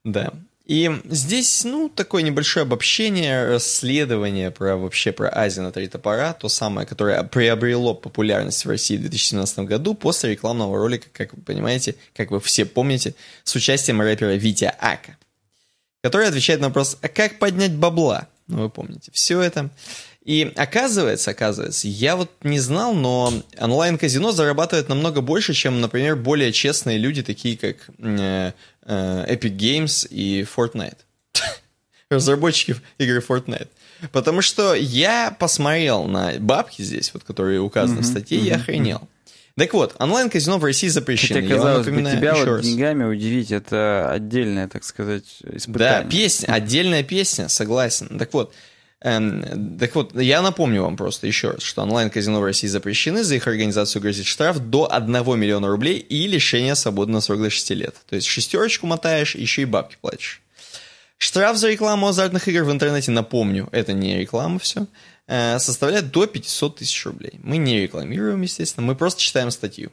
Да. И здесь, ну, такое небольшое обобщение, расследование про вообще про Азина Три топора, то самое, которое приобрело популярность в России в 2017 году после рекламного ролика, как вы понимаете, как вы все помните, с участием рэпера Витя Ака, который отвечает на вопрос, а как поднять бабла? Ну, вы помните, все это. И оказывается, оказывается, я вот не знал, но онлайн-казино зарабатывает намного больше, чем, например, более честные люди, такие как э, э, Epic Games и Fortnite. Разработчики игры Fortnite. Потому что я посмотрел на бабки здесь, вот которые указаны в статье, и охренел. Так вот, онлайн-казино в России запрещено. Хотя, казалось бы, тебя вот раз. деньгами удивить, это отдельное, так сказать, испытание. Да, песня, отдельная песня, согласен. Так вот, так вот, я напомню вам просто еще раз, что онлайн-казино в России запрещены, за их организацию грозит штраф до 1 миллиона рублей и лишение свободы на срок до 6 лет. То есть шестерочку мотаешь, еще и бабки платишь. Штраф за рекламу азартных игр в интернете, напомню, это не реклама все, э, составляет до 500 тысяч рублей. Мы не рекламируем, естественно, мы просто читаем статью.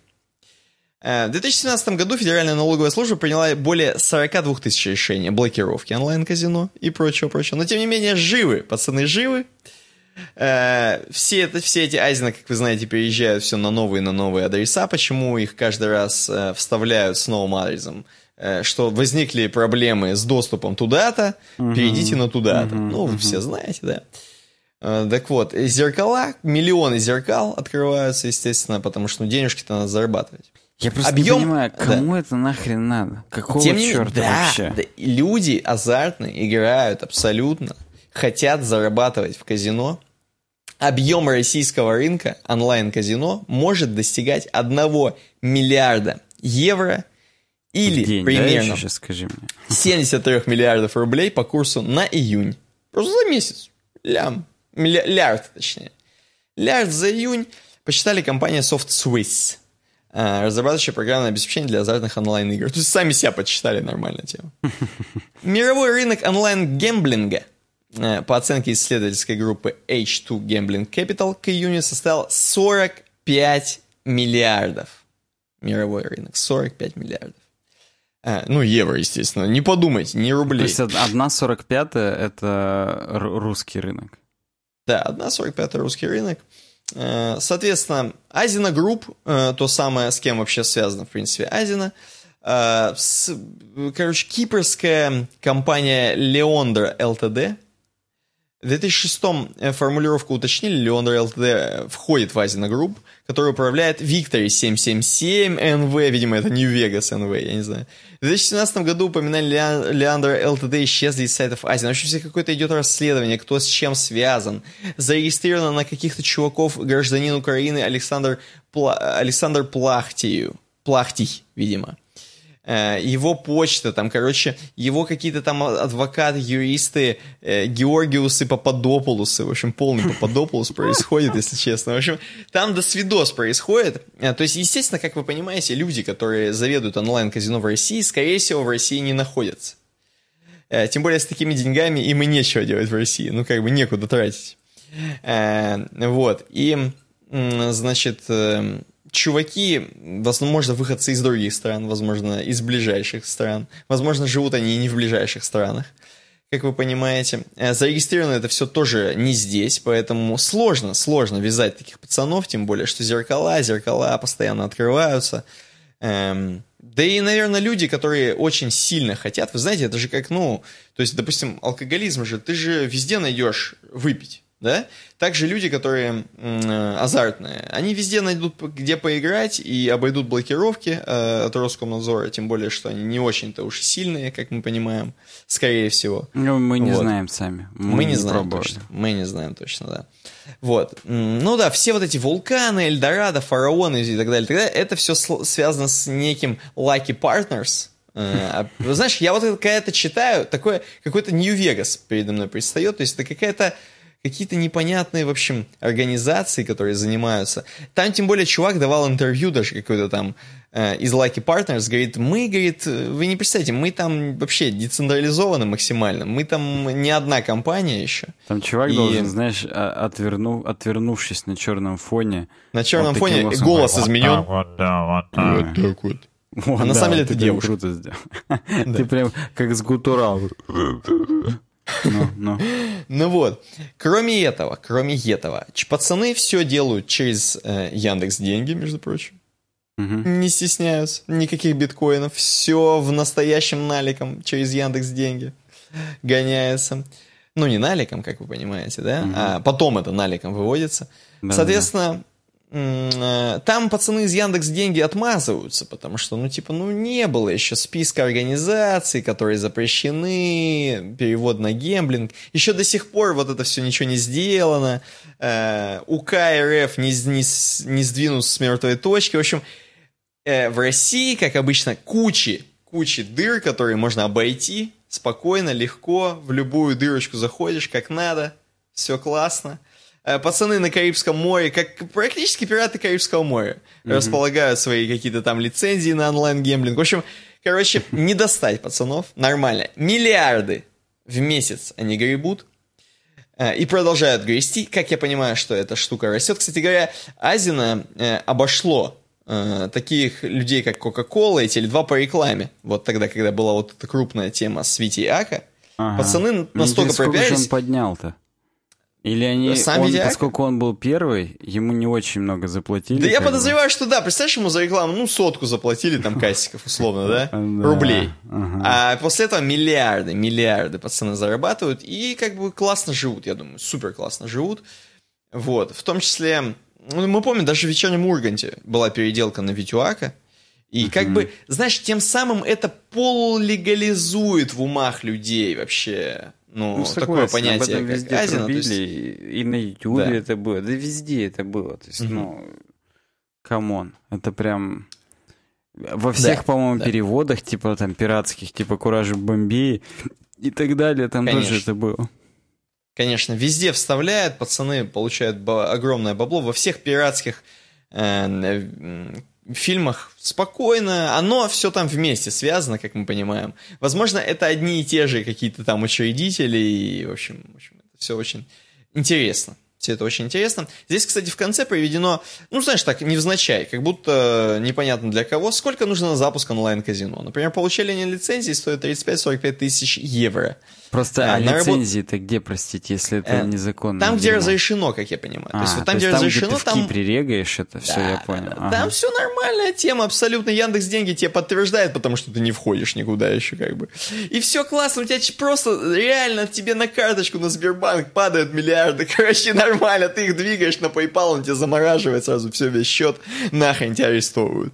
Э, В 2017 году Федеральная налоговая служба приняла более 42 тысяч решений о блокировке онлайн-казино и прочего-прочего. Но, тем не менее, живы, пацаны живы. Э, Все, это, все эти азины, как вы знаете, переезжают все на новые на новые адреса. Почему их каждый раз э, вставляют с новым адресом? Что возникли проблемы с доступом туда-то, перейдите на туда-то. Ну, вы все знаете, да. Так вот, зеркала, миллионы зеркал открываются, естественно, потому что ну, денежки-то надо зарабатывать. Я просто Объем- не понимаю, кому это нахрен надо? Какого Тем не черта да, вообще? да, люди азартные играют абсолютно, хотят зарабатывать в казино. Объем российского рынка онлайн-казино может достигать 1 миллиарда евро или день, да, примерно сейчас скажи мне. 73 миллиардов рублей по курсу на июнь. Просто за месяц. Лям. Лярд, точнее. Лярд за июнь посчитали компания SoftSwiss, э, разрабатывающая программное обеспечение для азартных онлайн-игр. То есть сами себя подсчитали нормально тему. Мировой рынок онлайн-гемблинга э, по оценке исследовательской группы H2 Gambling Capital к июню составил 45 миллиардов. Мировой рынок 45 миллиардов. А, ну, евро, естественно. Не подумайте, не То рублей. есть од- одна сорок пятая это р- русский рынок. Да, 1,45 русский рынок. Э, Соответственно, Азина Групп, э, то самое, с кем вообще связано, в принципе, Азина, э, короче, кипрская компания Leondra LTD, в 2006 э, формулировку уточнили, Leondra LTD входит в Азина Групп, который управляет Victory 777 NV, видимо, это New Vegas NV, я не знаю. В 2017 году упоминали Leondra LTD исчезли из сайтов Азии. В общем, все какое-то идет расследование, кто с чем связан. Зарегистрировано на каких-то чуваков гражданин Украины Александр, Пла- Александр Плахтию. Плахтий, видимо. Э, Его почта, там, короче, его какие-то там адвокаты, юристы, э, Георгиусы, Пападополусы, в общем, полный Пападополус происходит, если честно. В общем, там до свидос происходит. Э, То есть, естественно, как вы понимаете, люди, которые заведуют онлайн-казино в России, скорее всего, в России не находятся. Тем более с такими деньгами им и нечего делать в России. Ну, как бы некуда тратить. Вот. И, значит, э, чуваки, возможно, выходцы из других стран, возможно, из ближайших стран. Возможно, живут они и не в ближайших странах. Как вы понимаете, Э, зарегистрировано это все тоже не здесь, поэтому сложно, сложно вязать таких пацанов, тем более, что зеркала, зеркала постоянно открываются. Эм, да и, наверное, люди, которые очень сильно хотят, вы знаете, это же как, ну, то есть, допустим, алкоголизм же, ты же везде найдешь выпить, да? Также люди, которые э, азартные, они везде найдут, где поиграть и обойдут блокировки э, от Роскомнадзора, тем более, что они не очень-то уж сильные, как мы понимаем, скорее всего. Ну, мы не Вот. знаем сами. Мы, не знаем пробовали. точно. Мы не знаем точно, да. Вот. Ну да, все вот эти вулканы, Эльдорадо, фараоны и так далее, так далее, это все связано с неким Lucky Partners. Э, а, Знаешь, я вот когда это читаю, такое, какой-то Нью-Вегас передо мной предстает, то есть это какая-то какие-то непонятные, в общем, организации, которые занимаются. Там, тем более, чувак давал интервью даже какой-то там э, из Lucky Partners, говорит, мы, говорит, э, вы не представляете, мы там вообще децентрализованы максимально, мы там не одна компания еще. Там чувак И- должен, знаешь, а- отверну, отвернувшись на черном фоне. На черном вот фоне голосом голос говорит, изменен. Вот так вот, да, вот так. так вот. Вот, А на да, самом деле вот это девушка. круто сделал. Ты прям как с гутурал. Ну, ну. Ну вот, кроме этого, кроме этого, пацаны все делают через э, Яндекс Деньги, между прочим. Мгм. Не стесняются, никаких биткоинов, все в настоящем наликом через Яндекс Деньги гоняется. Ну, не наликом, как вы понимаете, да? А потом это наликом выводится. Да-да-да. Соответственно, там пацаны из Яндекс Деньги отмазываются, потому что, ну, типа, ну, не было еще списка организаций, которые запрещены, перевод на гемблинг. Еще до сих пор вот это все ничего не сделано. Э, УК РФ не, не, не сдвинут с мертвой точки. В общем, э, в России, как обычно, кучи, кучи дыр, которые можно обойти спокойно, легко, в любую дырочку заходишь, как надо, все классно. Э, Пацаны на Карибском море, как практически пираты Карибского моря, располагают свои какие-то там лицензии на онлайн-гемблинг. В общем, короче, не достать пацанов, нормально. Миллиарды в месяц они гребут, Э, и продолжают грести. Как я понимаю, что эта штука растет. Кстати говоря, Азина э, обошло таких людей, как Coca-Cola и Теле2 по рекламе. Вот тогда, когда была вот эта крупная тема с Вити Ака. Ага. Пацаны настолько интересно, он поднял-то? Или они, Сам он, поскольку он был первый, ему не очень много заплатили? Да я бы? подозреваю, что да. Представляешь, ему за рекламу, ну, сотку заплатили там кассиков, условно, да? Рублей. А после этого миллиарды, миллиарды пацаны зарабатывают и как бы классно живут, я думаю, супер классно живут. Вот, в том числе, ну, мы помним, даже в «Вечернем Урганте» была переделка на Витю АК. И как бы, знаешь, тем самым это полулегализует в умах людей вообще, ну, Ну, такое согласен, понятие, об этом как везде казино. то трубили, есть- и- на Ютубе Да. это было, да везде это было. То есть, Мгм. ну, come on, это прям... Во всех, Да, по-моему, да. переводах, типа там пиратских, типа Куражи Бомбей и так далее, там тоже Конечно. это было. Конечно, везде вставляют, пацаны получают ба- огромное бабло. Во всех пиратских э, э, фильмах спокойно, оно все там вместе связано, как мы понимаем. Возможно, это одни и те же какие-то там учредители, и, в общем, в общем это все очень интересно. Все это очень интересно. Здесь, кстати, в конце приведено, ну, знаешь, так, невзначай, как будто непонятно для кого, сколько нужно на запуск онлайн-казино. Например, получение лицензии стоит 35-45 тысяч евро. Просто, А, а, на работ- где, простите, если это Э, незаконно? Там, где дерьмо? разрешено, как я понимаю. то есть, А, вот там, где там, разрешено, ты в там... Кипре регаешь это, все, Да, я понял. да, Ага. Там все нормальная тема, абсолютно. Яндекс деньги тебе подтверждает, потому что ты не входишь никуда еще, как бы. И все классно, у тебя просто реально тебе на карточку на Сбербанк падают миллиарды. Короче, нормально, ты их двигаешь на PayPal, он тебе замораживает сразу все, весь счет, нахрен тебя арестовывают.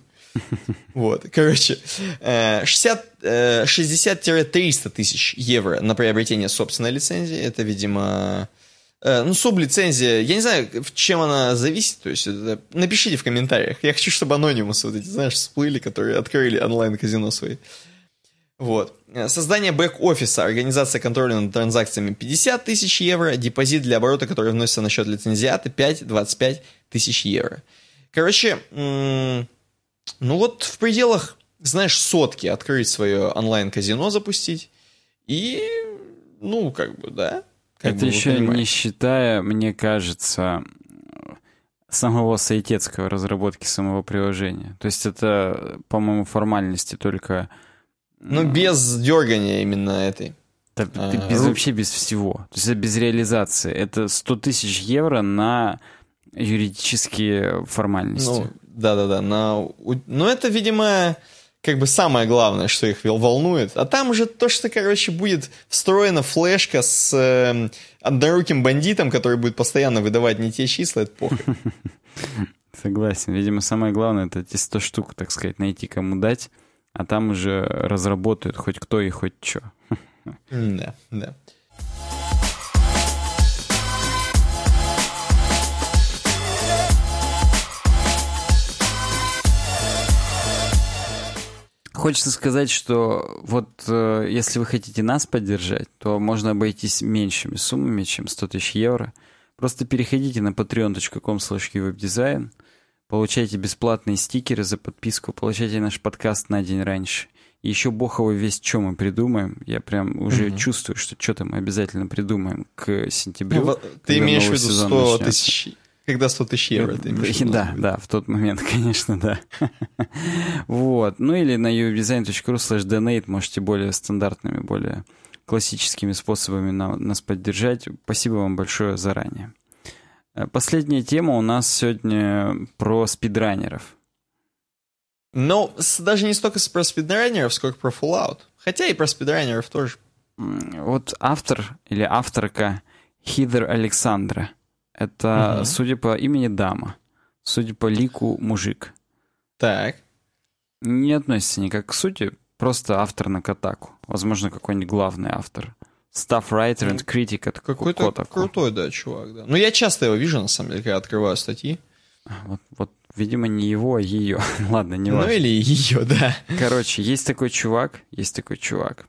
Вот, короче, э, 60, э, 60-300 тысяч евро на приобретение собственной лицензии. Это, видимо, э, ну, сублицензия. Я не знаю, в чем она зависит. То есть, это- напишите в комментариях. Я хочу, чтобы анонимусы вот эти, знаешь, всплыли, которые открыли онлайн-казино свои. Вот. Э, Создание бэк-офиса, организация контроля над транзакциями 50 тысяч евро, депозит для оборота, который вносится на счет лицензиата 5-25 тысяч евро. Короче, м, ну вот в пределах, знаешь, сотки открыть свое онлайн-казино запустить. И, ну, как бы, да. Как это бы еще не понимаете. считая, мне кажется, самого сайтецкого разработки самого приложения. То есть это, по-моему, формальности только... Ну, без дергания именно этой. Да, ты а, без, вообще без всего. То есть это без реализации. Это 100 тысяч евро на юридические формальности. Ну, да-да-да. На... у- Ну, это, видимо, как бы самое главное, что их вол- волнует. А там уже то, что, короче, будет встроена флешка с эм, одноруким бандитом, который будет постоянно выдавать не те числа, это похуй. Согласен. Видимо, самое главное это эти 100 штук, так сказать, найти кому дать, а там уже разработают хоть кто и хоть что. Да, да. Хочется сказать, что вот э, если вы хотите нас поддержать, то можно обойтись меньшими суммами, чем 100 тысяч евро. Просто переходите на patreon.com webdesign, получайте бесплатные стикеры за подписку, получайте наш подкаст на день раньше. И еще бог его весь, что мы придумаем. Я прям уже Мгм. чувствую, что что-то мы обязательно придумаем к сентябрю. Ну, ты имеешь в виду сезон 100 начнется. тысяч... Когда 100 тысяч евро, ты имеешь? Да, да, в тот момент, конечно, да. Вот. Ну или на uwebdesign.ru slash donate можете более стандартными, более классическими способами на- нас поддержать. Спасибо вам большое заранее. Э, Последняя тема у нас сегодня про спидранеров. С- даже не столько про спидранеров, сколько про Fallout. Хотя и про спидранеров тоже. Вот автор или авторка Хидер Александра. Это, Мгм. судя по имени, дама. Судя по лику, мужик. Так. Не относится никак к сути, просто автор на Катаку. Возможно, какой-нибудь главный автор. Staff writer and critic от Какой-то Котаку. крутой, да, чувак, да. Ну, я часто его вижу, на самом деле, когда открываю статьи. Вот, вот, видимо, не его, а ее. Ладно, не ну, важно. или ее, да. Короче, есть такой чувак, есть такой чувак.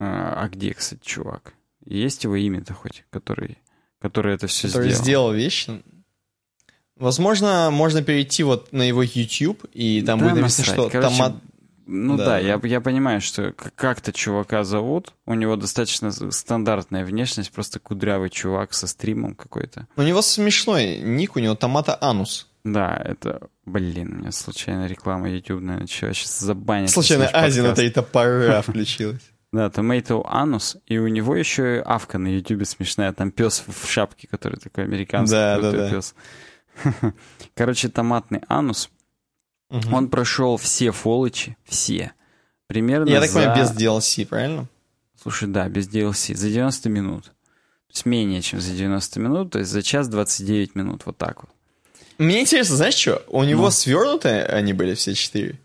А, а где, кстати, чувак? Есть его имя-то хоть, который, который это все который сделал? сделал вещи. Возможно, можно перейти вот на его YouTube, и там Да будет написано, что Короче, томат... Ну Да, да. Я, я понимаю, что как-то чувака зовут, у него достаточно стандартная внешность, просто кудрявый чувак со стримом какой-то. У него смешной ник, у него томата анус. Да, это Блин, у меня случайно реклама ютубная началась. Сейчас забанят. Случайно подкаст. три топора включилась. Да, Tomato Anus, и у него еще авка на ютубе смешная. Там пес в шапке, который такой американский Да, крутой да, да. пес. Короче, томатный анус. Мгм. Он прошел все фолочи, все. Примерно Я так за... понимаю, без DLC, правильно? Слушай, да, без DLC. За 90 минут. То есть менее, чем за 90 минут, то есть за час 29 минут, вот так вот. Мне интересно, знаешь что? У него Ну. свернутые они были все четыре?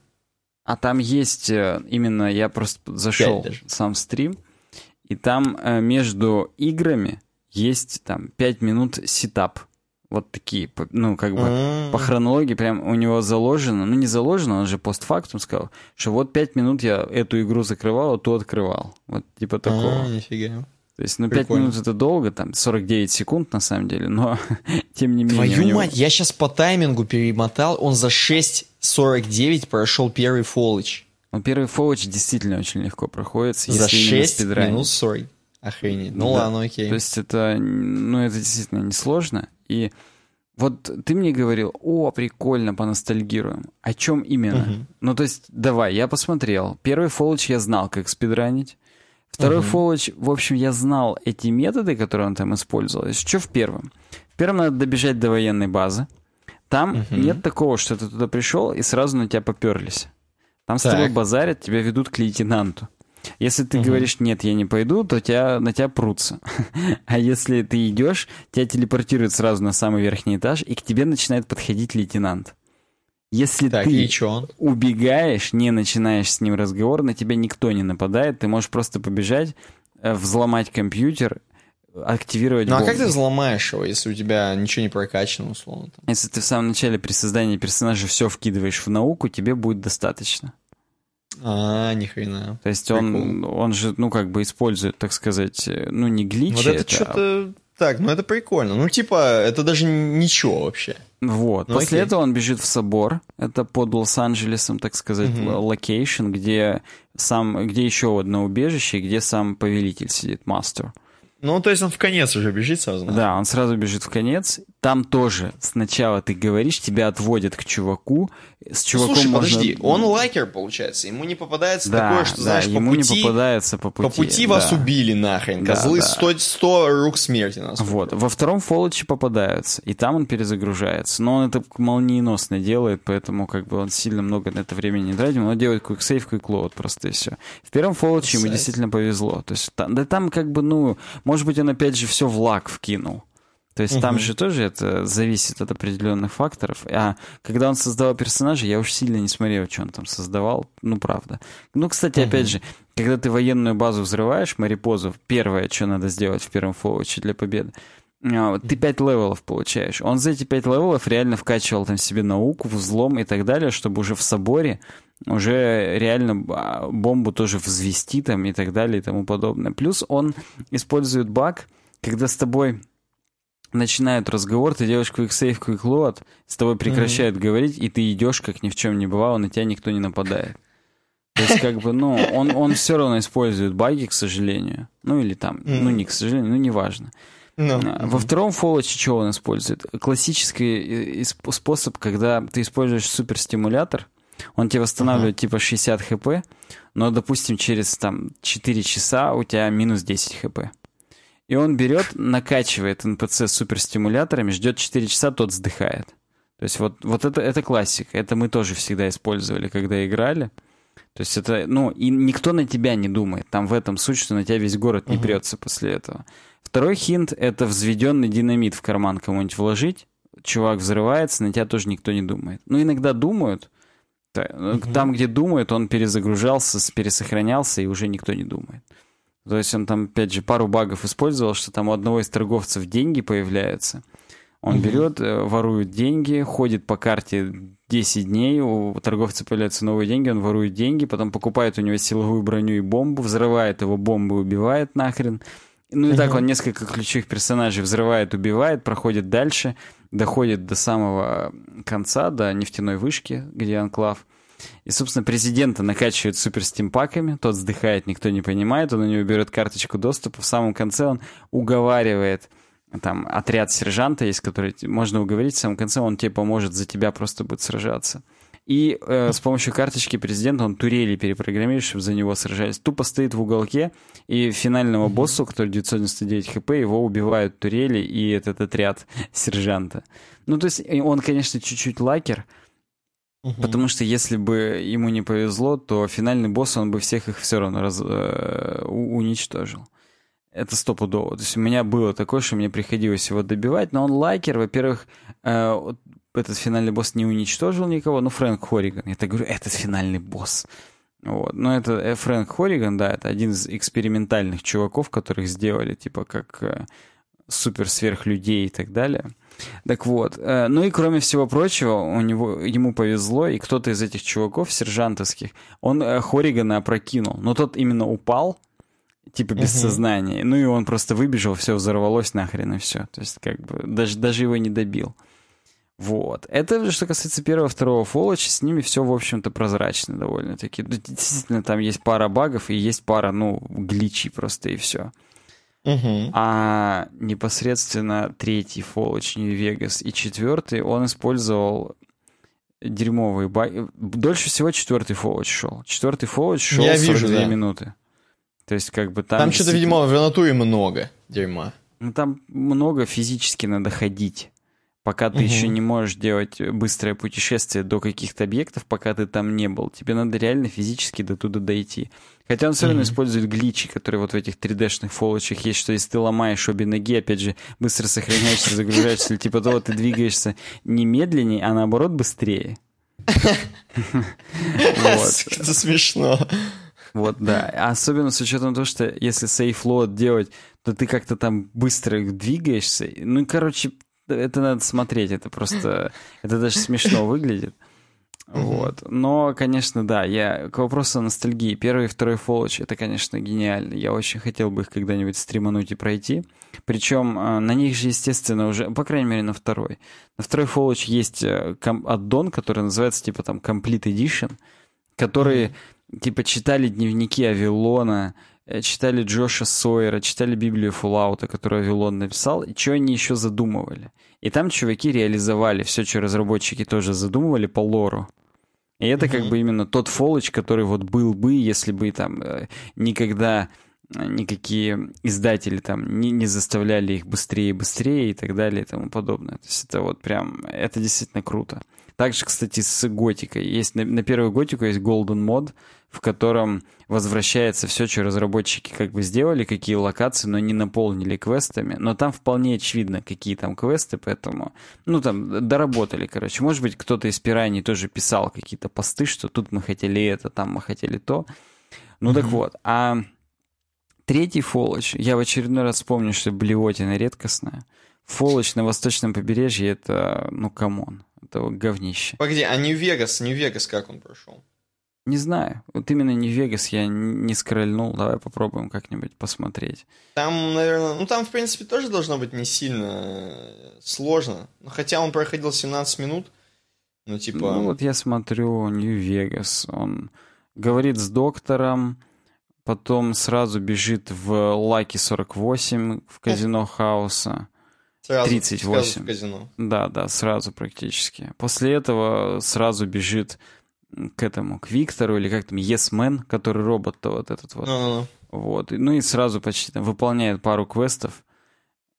А там есть э, именно, я просто зашел даже. в сам стрим, и там э, между играми есть там 5 минут setup. Вот такие, ну, как бы М. по хронологии прям у него заложено, ну не заложено, он же постфактум сказал, что вот 5 минут я эту игру закрывал, а ту открывал. Вот типа такого. А, нифига. То есть, ну, 5 прикольно. минут это долго, там 49 секунд на самом деле, но тем не менее. Твою него- мать, я сейчас по таймингу перемотал, он за 6.49 прошел первый фоллич. Ну, первый фоллоч действительно очень легко проходится, За если именно 6 спидранить. минут 40. Охренеть. Ну Да. ладно, окей. То есть это, ну, это действительно несложно. И вот ты мне говорил, о, прикольно, поностальгируем. О чем именно? Мгм. Ну, то есть, давай, я посмотрел. Первый фоллоч я знал, как спидранить. Второй Мгм. фоллоч, в общем, я знал эти методы, которые он там использовал. И Что в первом? В первом надо добежать до военной базы. Там Мгм. нет такого, что ты туда пришел и сразу на тебя поперлись. Там с тобой Так. базарят, тебя ведут к лейтенанту. Если ты Мгм. говоришь, нет, я не пойду, то тебя, на тебя прутся. А если ты идешь, тебя телепортируют сразу на самый верхний этаж, и к тебе начинает подходить лейтенант. Если Так, ты убегаешь, не начинаешь с ним разговор, на тебя никто не нападает, ты можешь просто побежать, э, взломать компьютер, активировать Ну а бомбу. как ты взломаешь его, если у тебя ничего не прокачано, условно? Там? Если ты в самом начале при создании персонажа все вкидываешь в науку, тебе будет достаточно. А, ни хрена. То есть он, он же, ну, как бы использует, так сказать, э, ну, не глитчи, Вот это это, а что-то... Так, ну это прикольно. Ну типа, это даже ничего вообще. Вот. Ну, После окей. этого он бежит в собор. Это под Лос-Анджелесом, так сказать, Мгм. location, где сам, где еще одно убежище, где сам повелитель сидит, мастер. Ну, то есть он в конец уже бежит сразу. да? Да, он сразу бежит в конец. Там тоже сначала ты говоришь, тебя отводят к чуваку. С чуваком Слушай, можно- подожди, он лайкер, получается. Ему не попадается да, такое, что, да, знаешь, по ему пути... не попадается по пути. По пути вас да. убили нахрен. Да, Козлы да. 100, 100 рук смерти нас. Вот. Во втором фоллоче попадаются, и там он перезагружается. Но он это молниеносно делает, поэтому как бы он сильно много на это времени не тратит. Он делает quick load, просто и все. В первом фоллоче ему действительно повезло. То есть там, да там как бы, ну, может быть, он опять же все в лак вкинул. То есть там Мгм. же тоже это зависит от определенных факторов. А когда он создавал персонажа, я уж сильно не смотрел, что он там создавал. Ну, правда. Ну, кстати, Мгм. опять же, когда ты военную базу взрываешь, Марипозу, первое, что надо сделать в первом фоллоче для победы, а, ты 5 левелов получаешь. Он за эти 5 левелов реально вкачивал там себе науку, взлом и так далее, чтобы уже в соборе уже реально а, бомбу тоже взвести там и так далее и тому подобное. Плюс он использует баг, когда с тобой начинают разговор, ты делаешь quick save, quick load, с тобой прекращают говорить, и ты идешь, как ни в чем не бывало, на тебя никто не нападает. То есть, как бы, ну, он, он все равно использует баги, к сожалению. Ну, или там, ну, не к сожалению, ну, неважно. Ну, А, Во втором фоллоче что он использует? Классический э, исп- способ, когда ты используешь суперстимулятор, он тебе восстанавливает типа 60 хп, но, допустим, через там 4 часа у тебя минус 10 хп. И он берет, накачивает НПЦ суперстимуляторами, ждет 4 часа, тот сдыхает. То есть вот, вот это, это классика. Это мы тоже всегда использовали, когда играли. То есть это, ну, и никто на тебя не думает. Там в этом суть, что на тебя весь город не прется после этого. Второй хинт — это взведенный динамит в карман кому-нибудь вложить. Чувак взрывается, на тебя тоже никто не думает. Ну, иногда думают. Э, Там, где думают, он перезагружался, пересохранялся, и уже никто не думает. То есть он там, опять же, пару багов использовал, что там у одного из торговцев деньги появляются. Он берет, э, ворует деньги, ходит по карте 10 дней, у торговца появляются новые деньги, он ворует деньги, потом покупает у него силовую броню и бомбу, взрывает его бомбу и убивает нахрен. Ну и так он несколько ключевых персонажей взрывает, убивает, проходит дальше, доходит до самого конца, до нефтяной вышки, где анклав. И, собственно, президента накачивают супер стимпаками, тот вздыхает, никто не понимает, он у него берет карточку доступа, в самом конце он уговаривает там отряд сержанта есть, который можно уговорить в самом конце, он тебе поможет за тебя просто будет сражаться. И э, с помощью карточки президента он турели перепрограммирует, чтобы за него сражались. Тупо стоит в уголке, и финального босса, который 999 хп, его убивают турели и этот отряд сержанта. Ну, то есть он, конечно, чуть-чуть лакер, Угу. Потому что если бы ему не повезло, то финальный босс, он бы всех их все равно раз, э, уничтожил. Это стопудово. То есть у меня было такое, что мне приходилось его добивать, но он лайкер, во-первых, э, этот финальный босс не уничтожил никого, ну, Фрэнк Хорриган. Я так говорю, этот финальный босс. Вот. Но это э, Фрэнк Хорриган, да, это один из экспериментальных чуваков, которых сделали, типа, как э, супер-сверхлюдей и так далее. Так вот, э, ну и кроме всего прочего, у него, ему повезло, и кто-то из этих чуваков, сержантовских, он э, Хорригана опрокинул. Но тот именно упал, типа без uh-huh. сознания. Ну и он просто выбежал, все взорвалось нахрен и все. То есть как бы даже, даже его не добил. Вот. Это что касается первого, второго фоллоча, с ними все, в общем-то, прозрачно довольно-таки. Действительно, там есть пара багов и есть пара, ну, гличей просто и все. Угу. А непосредственно третий Fallout New Vegas и четвертый он использовал дерьмовые баги. Дольше всего четвертый Fallout шел. Четвертый Fallout шел Я 42 вижу, да. минуты. То есть как бы там... Там что-то, видимо, в натуре много дерьма. Ну там много физически надо ходить пока ты угу. еще не можешь делать быстрое путешествие до каких-то объектов, пока ты там не был. Тебе надо реально физически до туда дойти. Хотя он все равно угу. использует гличи, которые вот в этих 3D-шных фолочах есть, что если ты ломаешь обе ноги, опять же, быстро сохраняешься, загружаешься, или типа того, ты двигаешься не медленнее, а наоборот быстрее. Это смешно. Вот, да. Особенно с учетом того, что если сейф лот делать, то ты как-то там быстро двигаешься. Ну, короче, это надо смотреть, это просто, это даже смешно выглядит. Вот. Но, конечно, да, я к вопросу о ностальгии. Первый и второй Fallout, это, конечно, гениально. Я очень хотел бы их когда-нибудь стримануть и пройти. Причем э, на них же, естественно, уже, по крайней мере, на второй. На второй Fallout есть э, аддон, который называется, типа, там, Complete Edition, которые, типа, читали дневники Авилона, читали Джоша Сойера, читали Библию Фуллаута, которую Вилон написал, и что они еще задумывали. И там чуваки реализовали все, что разработчики тоже задумывали по лору. И это mm-hmm. как бы именно тот фоллоч, который вот был бы, если бы там э, никогда э, никакие издатели там не, не заставляли их быстрее и быстрее и так далее и тому подобное. То есть это вот прям, это действительно круто. Также, кстати, с готикой. Есть на, на первую готику есть Golden Mod, в котором возвращается все, что разработчики как бы сделали, какие локации, но не наполнили квестами. Но там вполне очевидно, какие там квесты, поэтому, ну, там, доработали, короче. Может быть, кто-то из пираний тоже писал какие-то посты, что тут мы хотели это, там мы хотели то. Ну, mm-hmm. так вот. А третий фолоч, я в очередной раз вспомню, что блевотина редкостная. Фолоч на восточном побережье, это, ну, come on, это говнище. Погоди, а Нью-Вегас, Нью-Вегас как он прошел? Не знаю. Вот именно Нью-Вегас я не скрольнул. Давай попробуем как-нибудь посмотреть. Там, наверное, ну там, в принципе, тоже должно быть не сильно э, сложно. Но хотя он проходил 17 минут. Ну, типа... Ну, вот я смотрю Нью-Вегас. Он говорит с доктором, потом сразу бежит в Лаки 48 в казино Хаоса. Сразу, 38. Сразу в казино. Да, да, сразу практически. После этого сразу бежит к этому, к Виктору, или как там, Yes Man, который робот-то вот этот вот. Uh-huh. Вот. Ну и сразу почти там выполняет пару квестов.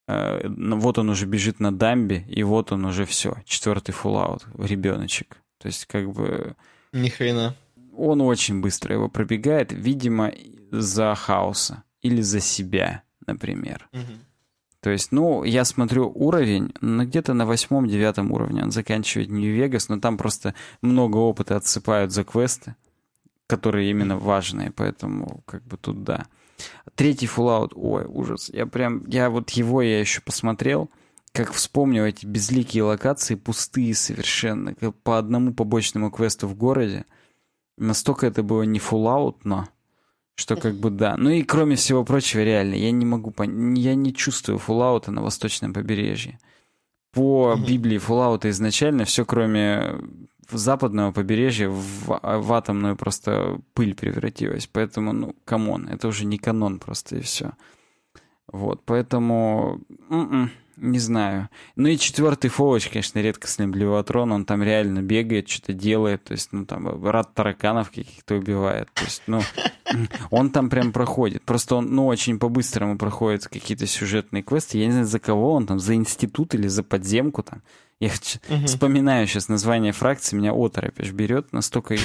Э, вот он уже бежит на дамбе, и вот он уже все. Четвертый фуллаут, ребеночек. То есть как бы... Ни хрена. Он очень быстро его пробегает, видимо, за хаоса или за себя, например. Uh-huh. То есть, ну, я смотрю уровень, ну, где-то на восьмом-девятом уровне он заканчивает Нью-Вегас, но там просто много опыта отсыпают за квесты, которые именно важные, поэтому как бы тут да. Третий Fallout, ой, ужас. Я прям, я вот его я еще посмотрел, как вспомнил эти безликие локации, пустые совершенно, по одному побочному квесту в городе. Настолько это было не Fallout, но что как бы да. Ну и кроме всего прочего, реально, я не могу понять, я не чувствую фуллаута на восточном побережье. По Библии фуллаута изначально все, кроме западного побережья, в, в атомную просто пыль превратилось. Поэтому, ну, come on, это уже не канон просто и все. Вот, поэтому... М-м, не знаю. Ну и четвертый Фолоч, конечно, редкостный блевотрон, он там реально бегает, что-то делает, то есть, ну, там, радтараканов каких-то убивает, то есть, ну, он там прям проходит. Просто он, ну, очень по-быстрому проходит какие-то сюжетные квесты. Я не знаю, за кого он там, за институт или за подземку там. Я угу. вспоминаю сейчас название фракции, меня оторопь аж берет, настолько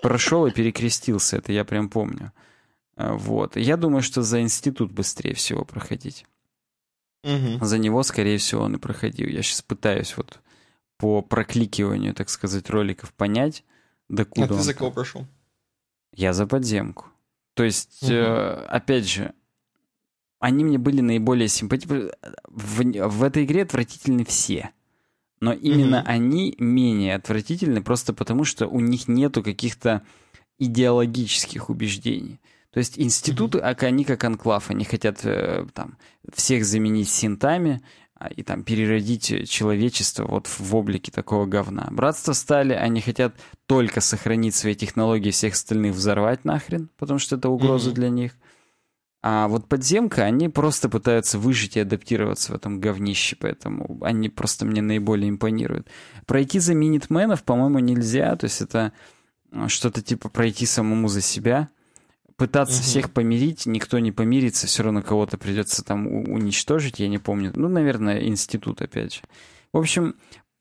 прошел и перекрестился, это я прям помню. А, вот. Я думаю, что за институт быстрее всего проходить. Угу. За него, скорее всего, он и проходил. Я сейчас пытаюсь вот по прокликиванию, так сказать, роликов понять, докуда А ты за кого прошел? Я за подземку. То есть, угу. э, опять же, они мне были наиболее симпатичны. В, в этой игре отвратительны все. Но именно угу. они менее отвратительны просто потому, что у них нету каких-то идеологических убеждений. То есть институты, mm-hmm. они как анклав, они хотят э, там всех заменить синтами а, и там переродить человечество вот в облике такого говна. Братство стали, они хотят только сохранить свои технологии, всех остальных взорвать нахрен, потому что это угроза mm-hmm. для них. А вот подземка, они просто пытаются выжить и адаптироваться в этом говнище, поэтому они просто мне наиболее импонируют. Пройти за минитменов, по-моему, нельзя, то есть это э, что-то типа пройти самому за себя — пытаться угу. всех помирить, никто не помирится, все равно кого-то придется там уничтожить, я не помню. Ну, наверное, институт, опять же. В общем,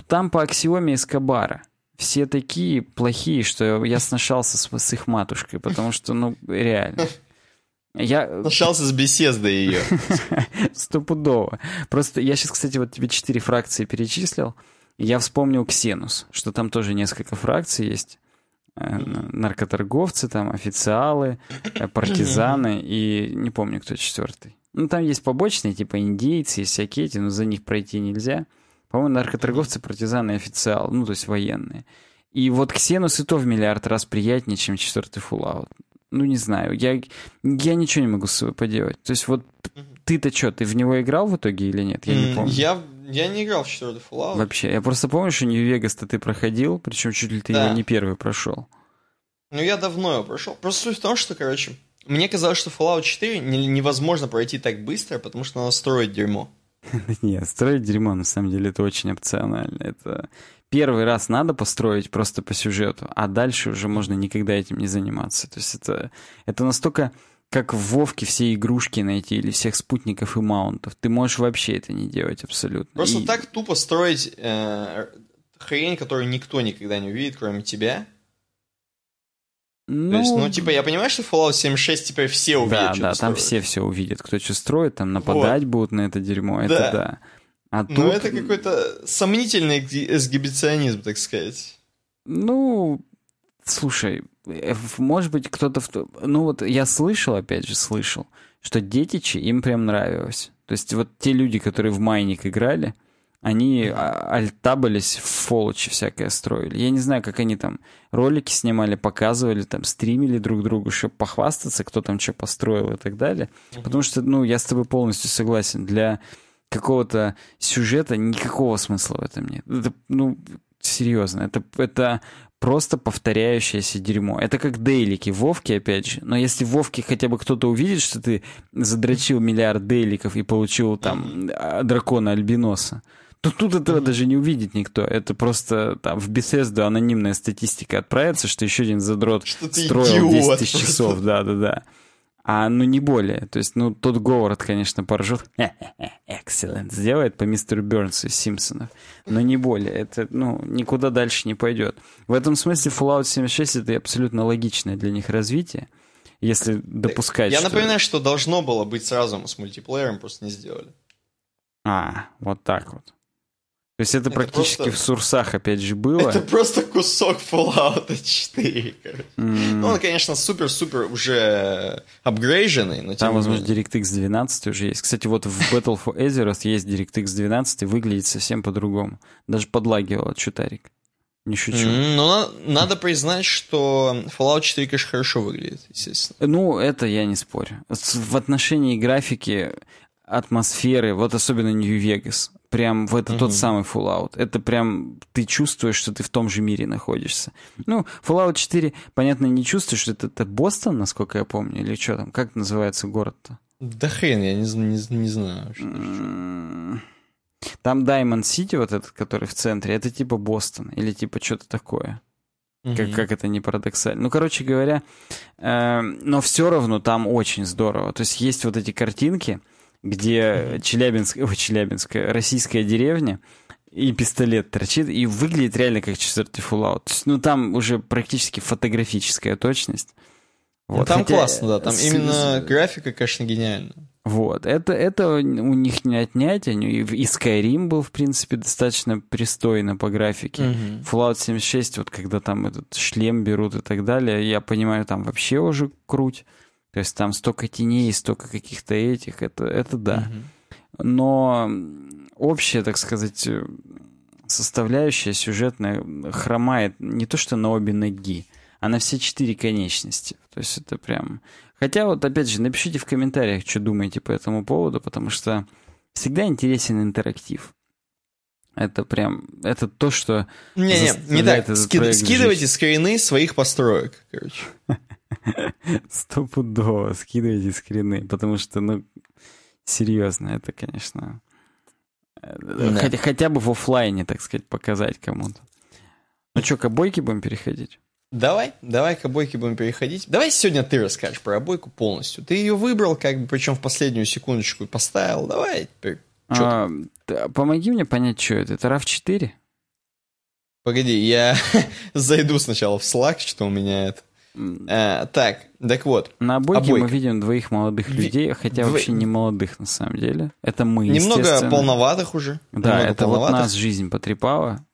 там по аксиоме Эскобара. Все такие плохие, что я сношался с, с их матушкой, потому что, ну, реально. Я... Сношался с беседой ее. Стопудово. Просто я сейчас, кстати, вот тебе четыре фракции перечислил. Я вспомнил Ксенус, что там тоже несколько фракций есть. Наркоторговцы, там, официалы, э, партизаны и не помню, кто четвертый. Ну, там есть побочные, типа индейцы и всякие эти, но за них пройти нельзя. По-моему, наркоторговцы, партизаны и официалы, ну, то есть военные. И вот Ксенус и то в миллиард раз приятнее, чем четвертый Fallout. Ну, не знаю, я, я ничего не могу с собой поделать. То есть вот ты-то что, ты в него играл в итоге или нет? Я не помню. Я я не играл в четвертый Fallout. Вообще, я просто помню, что Нью-Вегас-то ты проходил, причем чуть ли ты да. его не первый прошел. Ну, я давно его прошел. Просто суть в том, что, короче, мне казалось, что Fallout 4 невозможно пройти так быстро, потому что надо строить дерьмо. Нет, строить дерьмо, на самом деле, это очень опционально. Это первый раз надо построить просто по сюжету, а дальше уже можно никогда этим не заниматься. То есть это, это настолько как в Вовке все игрушки найти или всех спутников и маунтов. Ты можешь вообще это не делать абсолютно. Просто и... так тупо строить э, хрень, которую никто никогда не увидит, кроме тебя. Ну... То есть, ну, типа, я понимаю, что Fallout 76 теперь все увидят. Да, да, там все все увидят. Кто что строит, там нападать вот. будут на это дерьмо. Это да. да. А тут... Ну, это какой-то сомнительный эксгибиционизм, так сказать. Ну, слушай, может быть, кто-то... Ну вот я слышал, опять же, слышал, что детичи им прям нравилось. То есть вот те люди, которые в Майник играли, они а, альтабались в фолочи всякое строили. Я не знаю, как они там ролики снимали, показывали, там стримили друг другу, чтобы похвастаться, кто там что построил и так далее. Потому что, ну, я с тобой полностью согласен. Для какого-то сюжета никакого смысла в этом нет. Это, ну, серьезно, это, это просто повторяющееся дерьмо. Это как дейлики в Вовке, опять же. Но если в Вовке хотя бы кто-то увидит, что ты задрочил миллиард дейликов и получил там а, дракона Альбиноса, то тут этого даже не увидит никто. Это просто там в Bethesda анонимная статистика отправится, что еще один задрот строил 10 тысяч часов. Да-да-да а ну не более. То есть, ну, тот Говард, конечно, поржет. Excellent. Сделает по мистеру Бернсу из Симпсонов. Но не более. Это, ну, никуда дальше не пойдет. В этом смысле Fallout 76 это абсолютно логичное для них развитие. Если допускать, Я что... напоминаю, что должно было быть сразу с мультиплеером, просто не сделали. А, вот так вот. То есть это, это практически просто... в Сурсах опять же было. Это просто кусок Fallout 4, короче. Mm. Ну, он, конечно, супер-супер уже апгрейженный, но Там, возможно, DirectX 12 уже есть. Кстати, вот в Battle for Azeroth есть DirectX 12, выглядит совсем по-другому. Даже подлагивал чутарик. Не шучу. Mm, но на, надо признать, что Fallout 4, конечно, хорошо выглядит, естественно. Ну, это я не спорю. В отношении графики атмосферы, вот особенно Нью-Вегас, прям в это mm-hmm. тот самый Fallout. Это прям ты чувствуешь, что ты в том же мире находишься. Ну, Fallout 4, понятно, не чувствуешь, что это, это Бостон, насколько я помню, или что там, как называется город-то? Да хрен, я не, не, не знаю. Что Там Diamond City, вот этот, который в центре, это типа Бостон или типа что-то такое. Как, как это не парадоксально. Ну, короче говоря, э, но все равно там очень здорово. То есть есть вот эти картинки, где Челябинск, ой, Челябинская, российская деревня, и пистолет торчит, и выглядит реально как четвертый Fallout. Есть, ну, там уже практически фотографическая точность. Вот. Ну, там Хотя классно, да. Там с... именно графика, конечно, гениальная. Вот, это, это у них не отнять, они, и Skyrim был, в принципе, достаточно пристойно по графике. Uh-huh. Fallout 76, вот когда там этот шлем берут и так далее, я понимаю, там вообще уже круть. То есть там столько теней, столько каких-то этих, это, это да. Но общая, так сказать, составляющая сюжетная хромает не то что на обе ноги, а на все четыре конечности. То есть это прям Хотя вот, опять же, напишите в комментариях, что думаете по этому поводу, потому что всегда интересен интерактив. Это прям, это то, что... Не-не, не так. Ски- скидывайте жить. скрины своих построек, короче. Стопудово скидывайте скрины, потому что, ну, серьезно, это, конечно... Э, да. Хотя, хотя бы в офлайне, так сказать, показать кому-то. Ну что, к обойке будем переходить? Давай, давай к обойке будем переходить. Давай сегодня ты расскажешь про обойку полностью. Ты ее выбрал, как бы, причем в последнюю секундочку поставил. Давай. А, помоги мне понять, что это. Это RAV4? Погоди, я зайду сначала в Slack, что у меня это. А, так, так вот. На обойке обойка. мы видим двоих молодых людей, хотя Дво... вообще не молодых на самом деле. Это мы, Немного полноватых уже. Да, Немного это вот нас жизнь потрепала.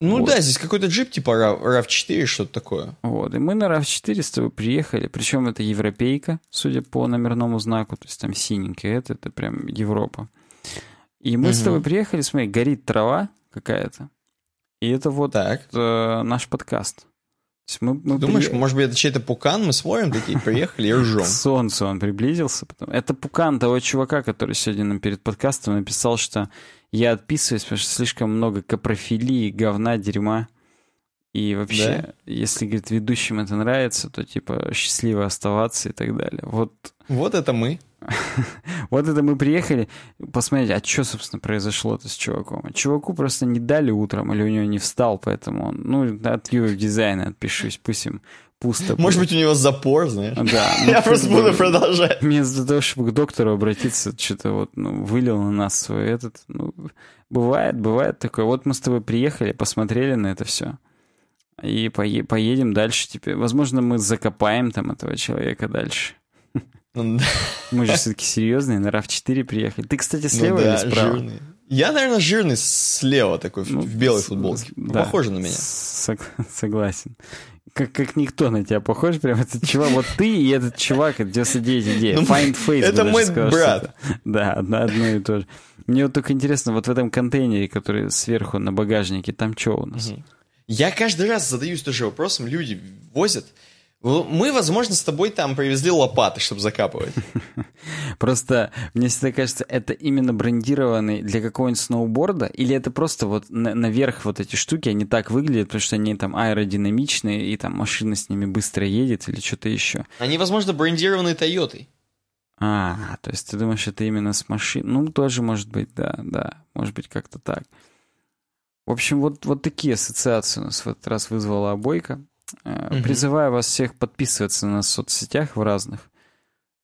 Ну вот. да, здесь какой-то джип типа RAV4, что-то такое. Вот, и мы на RAV4 с тобой приехали, причем это европейка, судя по номерному знаку, то есть там синенький, это, это прям Европа. И мы угу. с тобой приехали, смотри, горит трава какая-то, и это вот так. Э, наш подкаст. Мы, мы Думаешь, при... может быть, это чей-то пукан, мы смотрим, такие приехали и ржем. К солнцу он приблизился. Потом. Это пукан того чувака, который сегодня нам перед подкастом написал, что я отписываюсь, потому что слишком много капрофилии, говна, дерьма. И вообще, да? если, говорит, ведущим это нравится, то, типа, счастливо оставаться и так далее. Вот. Вот это мы. вот это мы приехали посмотреть, а что, собственно, произошло-то с чуваком. А чуваку просто не дали утром, или у него не встал, поэтому он, ну, от UF дизайна отпишусь, пусть им пусто. Может быть, у него запор, знаешь? Да. Я просто буду продолжать. Вместо того, чтобы к доктору обратиться, что-то вот, ну, вылил на нас свой этот, ну, бывает, бывает такое. Вот мы с тобой приехали, посмотрели на это все. И пое- поедем дальше теперь. Возможно, мы закопаем там этого человека дальше. Ну мы же все-таки серьезные, на RAV4 приехали. Ты, кстати, слева ну, да, или справа? Жирный. Я, наверное, жирный слева такой, ну, в белой футболке. Да, Похоже на меня. Сог- согласен как, как никто на тебя похож, прям этот чувак, вот ты и этот чувак, это 99 идей. Ну, Find Face. Это мой сказал, брат. Да, одно, одно и то же. Мне вот только интересно, вот в этом контейнере, который сверху на багажнике, там что у нас? Я каждый раз задаюсь тоже вопросом, люди возят, мы, возможно, с тобой там привезли лопаты, чтобы закапывать. Просто мне всегда кажется, это именно брендированный для какого-нибудь сноуборда, или это просто вот наверх вот эти штуки, они так выглядят, потому что они там аэродинамичные, и там машина с ними быстро едет, или что-то еще. Они, возможно, брендированы Тойотой. А, то есть ты думаешь, это именно с машин? Ну, тоже может быть, да, да, может быть как-то так. В общем, вот, вот такие ассоциации у нас в этот раз вызвала обойка. Угу. Призываю вас всех подписываться на соцсетях в разных.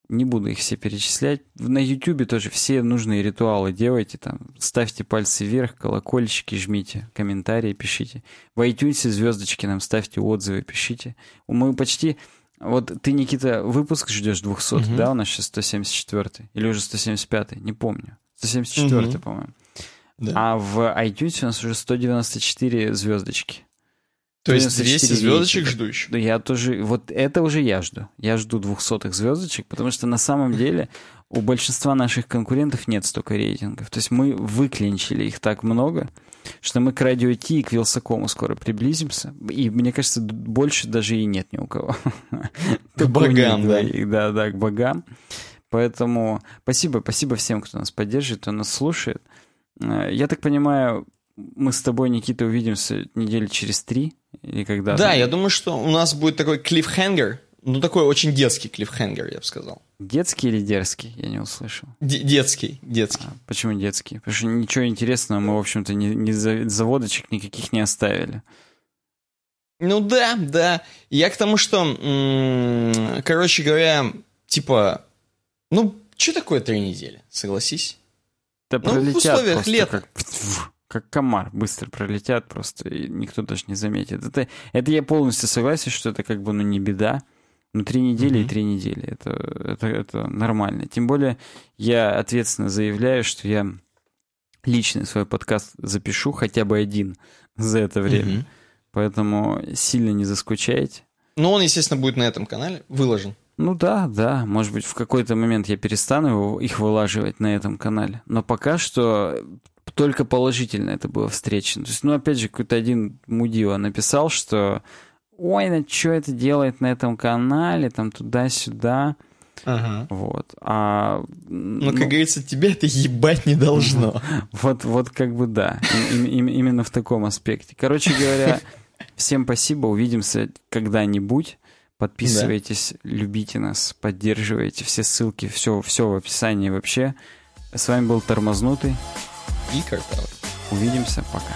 Не буду их все перечислять. На YouTube тоже все нужные ритуалы делайте. Там, ставьте пальцы вверх, колокольчики жмите, комментарии пишите. В iTunes звездочки нам ставьте, отзывы пишите. Мы почти... Вот ты, Никита, выпуск ждешь 200, угу. да? У нас сейчас 174 или уже 175 не помню. 174 угу. по-моему. Да. А в iTunes у нас уже 194 звездочки. То есть 200 звездочек жду еще? Да я тоже, вот это уже я жду. Я жду двухсотых звездочек, потому что на самом деле у большинства наших конкурентов нет столько рейтингов. То есть мы выклинчили их так много, что мы к Радио Ти и к Вилсакому скоро приблизимся. И мне кажется, больше даже и нет ни у кого. К богам, да. Да, да, к богам. Поэтому спасибо, спасибо всем, кто нас поддерживает, кто нас слушает. Э, я так понимаю, мы с тобой, Никита, увидимся недели через три или когда Да, я думаю, что у нас будет такой клиффхенгер Ну, такой очень детский клиффхенгер, я бы сказал. Детский или дерзкий? Я не услышал. Д- детский, детский. А, почему детский? Потому что ничего интересного мы, в общем-то, ни, ни заводочек никаких не оставили. Ну да, да. Я к тому, что, короче говоря, типа, ну, что такое три недели, согласись? Да ну, в условиях лета. Как, как комар, быстро пролетят просто, и никто даже не заметит. Это, это я полностью согласен, что это как бы, ну, не беда. Ну, три недели mm-hmm. и три недели. Это, это, это нормально. Тем более, я ответственно заявляю, что я личный свой подкаст запишу хотя бы один за это время. Mm-hmm. Поэтому сильно не заскучайте. Ну, он, естественно, будет на этом канале выложен. Ну да, да. Может быть, в какой-то момент я перестану их вылаживать на этом канале. Но пока что только положительно это было встречено. То есть, ну, опять же, какой-то один мудила написал, что ой, ну что это делает на этом канале, там туда-сюда. Ага. Вот. А, ну, как говорится, тебя это ебать не должно. Вот, вот как бы да. Именно в таком аспекте. Короче говоря, всем спасибо. Увидимся когда-нибудь. Подписывайтесь, да. любите нас, поддерживайте. Все ссылки, все, все в описании вообще. С вами был Тормознутый и как-то увидимся. Пока.